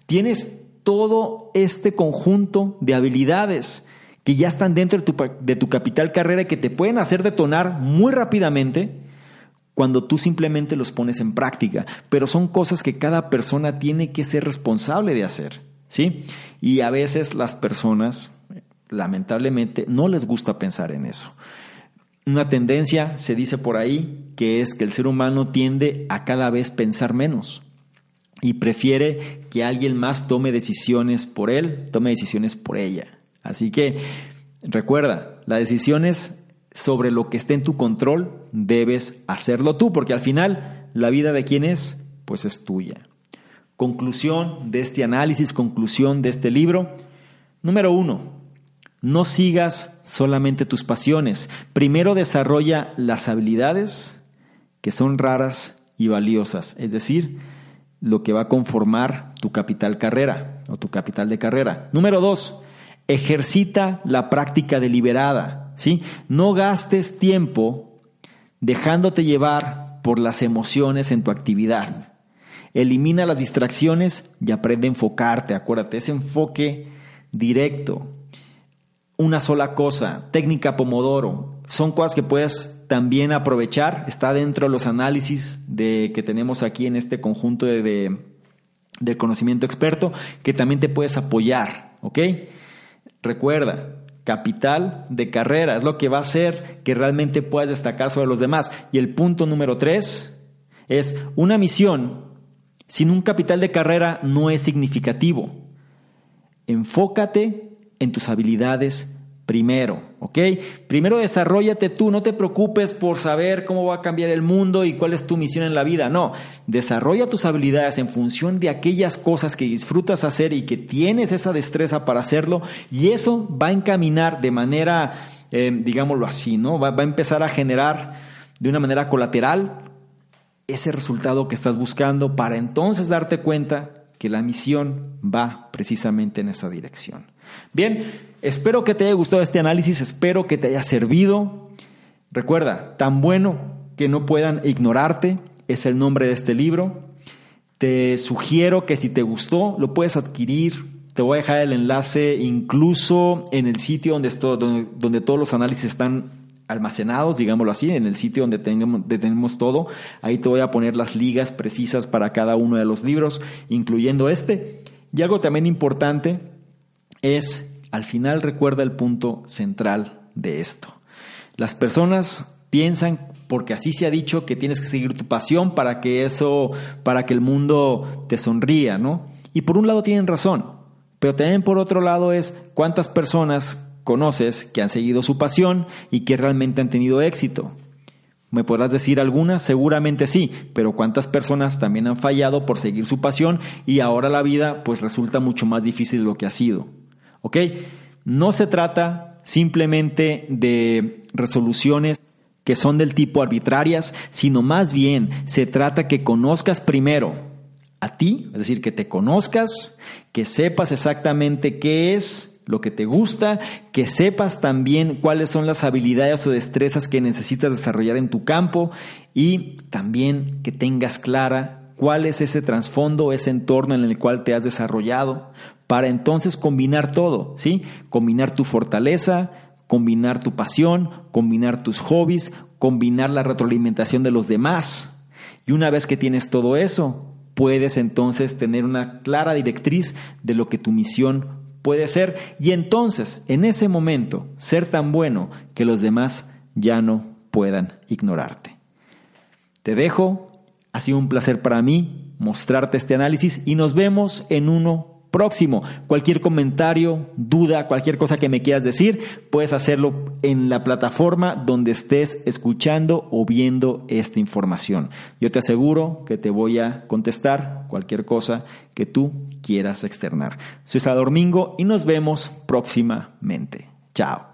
tienes todo este conjunto de habilidades que ya están dentro de tu, de tu capital carrera y que te pueden hacer detonar muy rápidamente cuando tú simplemente los pones en práctica, pero son cosas que cada persona tiene que ser responsable de hacer, ¿sí? Y a veces las personas, lamentablemente, no les gusta pensar en eso. Una tendencia, se dice por ahí, que es que el ser humano tiende a cada vez pensar menos y prefiere que alguien más tome decisiones por él, tome decisiones por ella. Así que recuerda, las decisiones sobre lo que esté en tu control, debes hacerlo tú, porque al final la vida de quién es, pues es tuya. Conclusión de este análisis, conclusión de este libro. Número uno, no sigas solamente tus pasiones. Primero desarrolla las habilidades que son raras y valiosas, es decir, lo que va a conformar tu capital carrera o tu capital de carrera. Número dos, ejercita la práctica deliberada, ¿sí? No gastes tiempo dejándote llevar por las emociones en tu actividad. Elimina las distracciones y aprende a enfocarte, acuérdate, ese enfoque directo, una sola cosa, técnica Pomodoro, son cosas que puedes también aprovechar, está dentro de los análisis de, que tenemos aquí en este conjunto de, de conocimiento experto, que también te puedes apoyar, ¿ok? Recuerda, capital de carrera es lo que va a hacer que realmente puedas destacar sobre los demás. Y el punto número tres es una misión sin un capital de carrera no es significativo. Enfócate en tus habilidades primero, ¿ok? Primero desarrollate tú, no te preocupes por saber cómo va a cambiar el mundo y cuál es tu misión en la vida, no, desarrolla tus habilidades en función de aquellas cosas que disfrutas hacer y que tienes esa destreza para hacerlo y eso va a encaminar de manera, eh, digámoslo así, ¿no? Va, va a empezar a generar de una manera colateral ese resultado que estás buscando para entonces darte cuenta que la misión va precisamente en esa dirección. Bien, espero que te haya gustado este análisis, espero que te haya servido. Recuerda, tan bueno que no puedan ignorarte es el nombre de este libro. Te sugiero que si te gustó, lo puedes adquirir. Te voy a dejar el enlace incluso en el sitio donde, todos los análisis están almacenados, digámoslo así, en el sitio donde tenemos, todo. Ahí te voy a poner las ligas precisas para cada uno de los libros, incluyendo este. Y algo también importante es, al final recuerda el punto central de esto. Las personas piensan, porque así se ha dicho, que tienes que seguir tu pasión para que eso, para que el mundo te sonría, ¿no? Y por un lado tienen razón, pero también por otro lado es cuántas personas conoces que han seguido su pasión y que realmente han tenido éxito. ¿Me podrás decir algunas? Seguramente sí, pero ¿cuántas personas también han fallado por seguir su pasión y ahora la vida pues resulta mucho más difícil de lo que ha sido? ¿Ok? No se trata simplemente de resoluciones que son del tipo arbitrarias, sino más bien se trata que conozcas primero a ti, es decir, que te conozcas, que sepas exactamente qué es lo que te gusta, que sepas también cuáles son las habilidades o destrezas que necesitas desarrollar en tu campo y también que tengas clara cuál es ese trasfondo, ese entorno en el cual te has desarrollado, para entonces combinar todo, ¿sí? Combinar tu fortaleza, combinar tu pasión, combinar tus hobbies, combinar la retroalimentación de los demás. Y una vez que tienes todo eso, puedes entonces tener una clara directriz de lo que tu misión puede ser y entonces en ese momento ser tan bueno que los demás ya no puedan ignorarte. Te dejo, ha sido un placer para mí mostrarte este análisis y nos vemos en uno próximo. Cualquier comentario, duda, cualquier cosa que me quieras decir, puedes hacerlo en la plataforma donde estés escuchando o viendo esta información. Yo te aseguro que te voy a contestar cualquier cosa que tú quieras externar. Soy Salvador Mingo y nos vemos próximamente. Chao.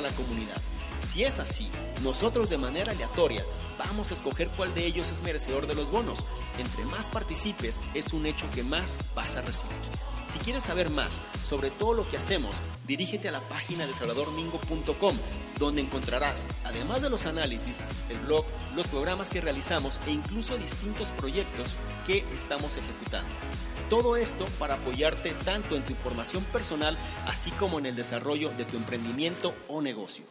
la comunidad. Si es así, nosotros de manera aleatoria vamos a escoger cuál de ellos es merecedor de los bonos. Entre más participes, es un hecho que más vas a recibir. Si quieres saber más sobre todo lo que hacemos, dirígete a la página de salvadormingo.com, donde encontrarás, además de los análisis, el blog, los programas que realizamos e incluso distintos proyectos que estamos ejecutando. Todo esto para apoyarte tanto en tu información personal, así como en el desarrollo de tu emprendimiento o negocio.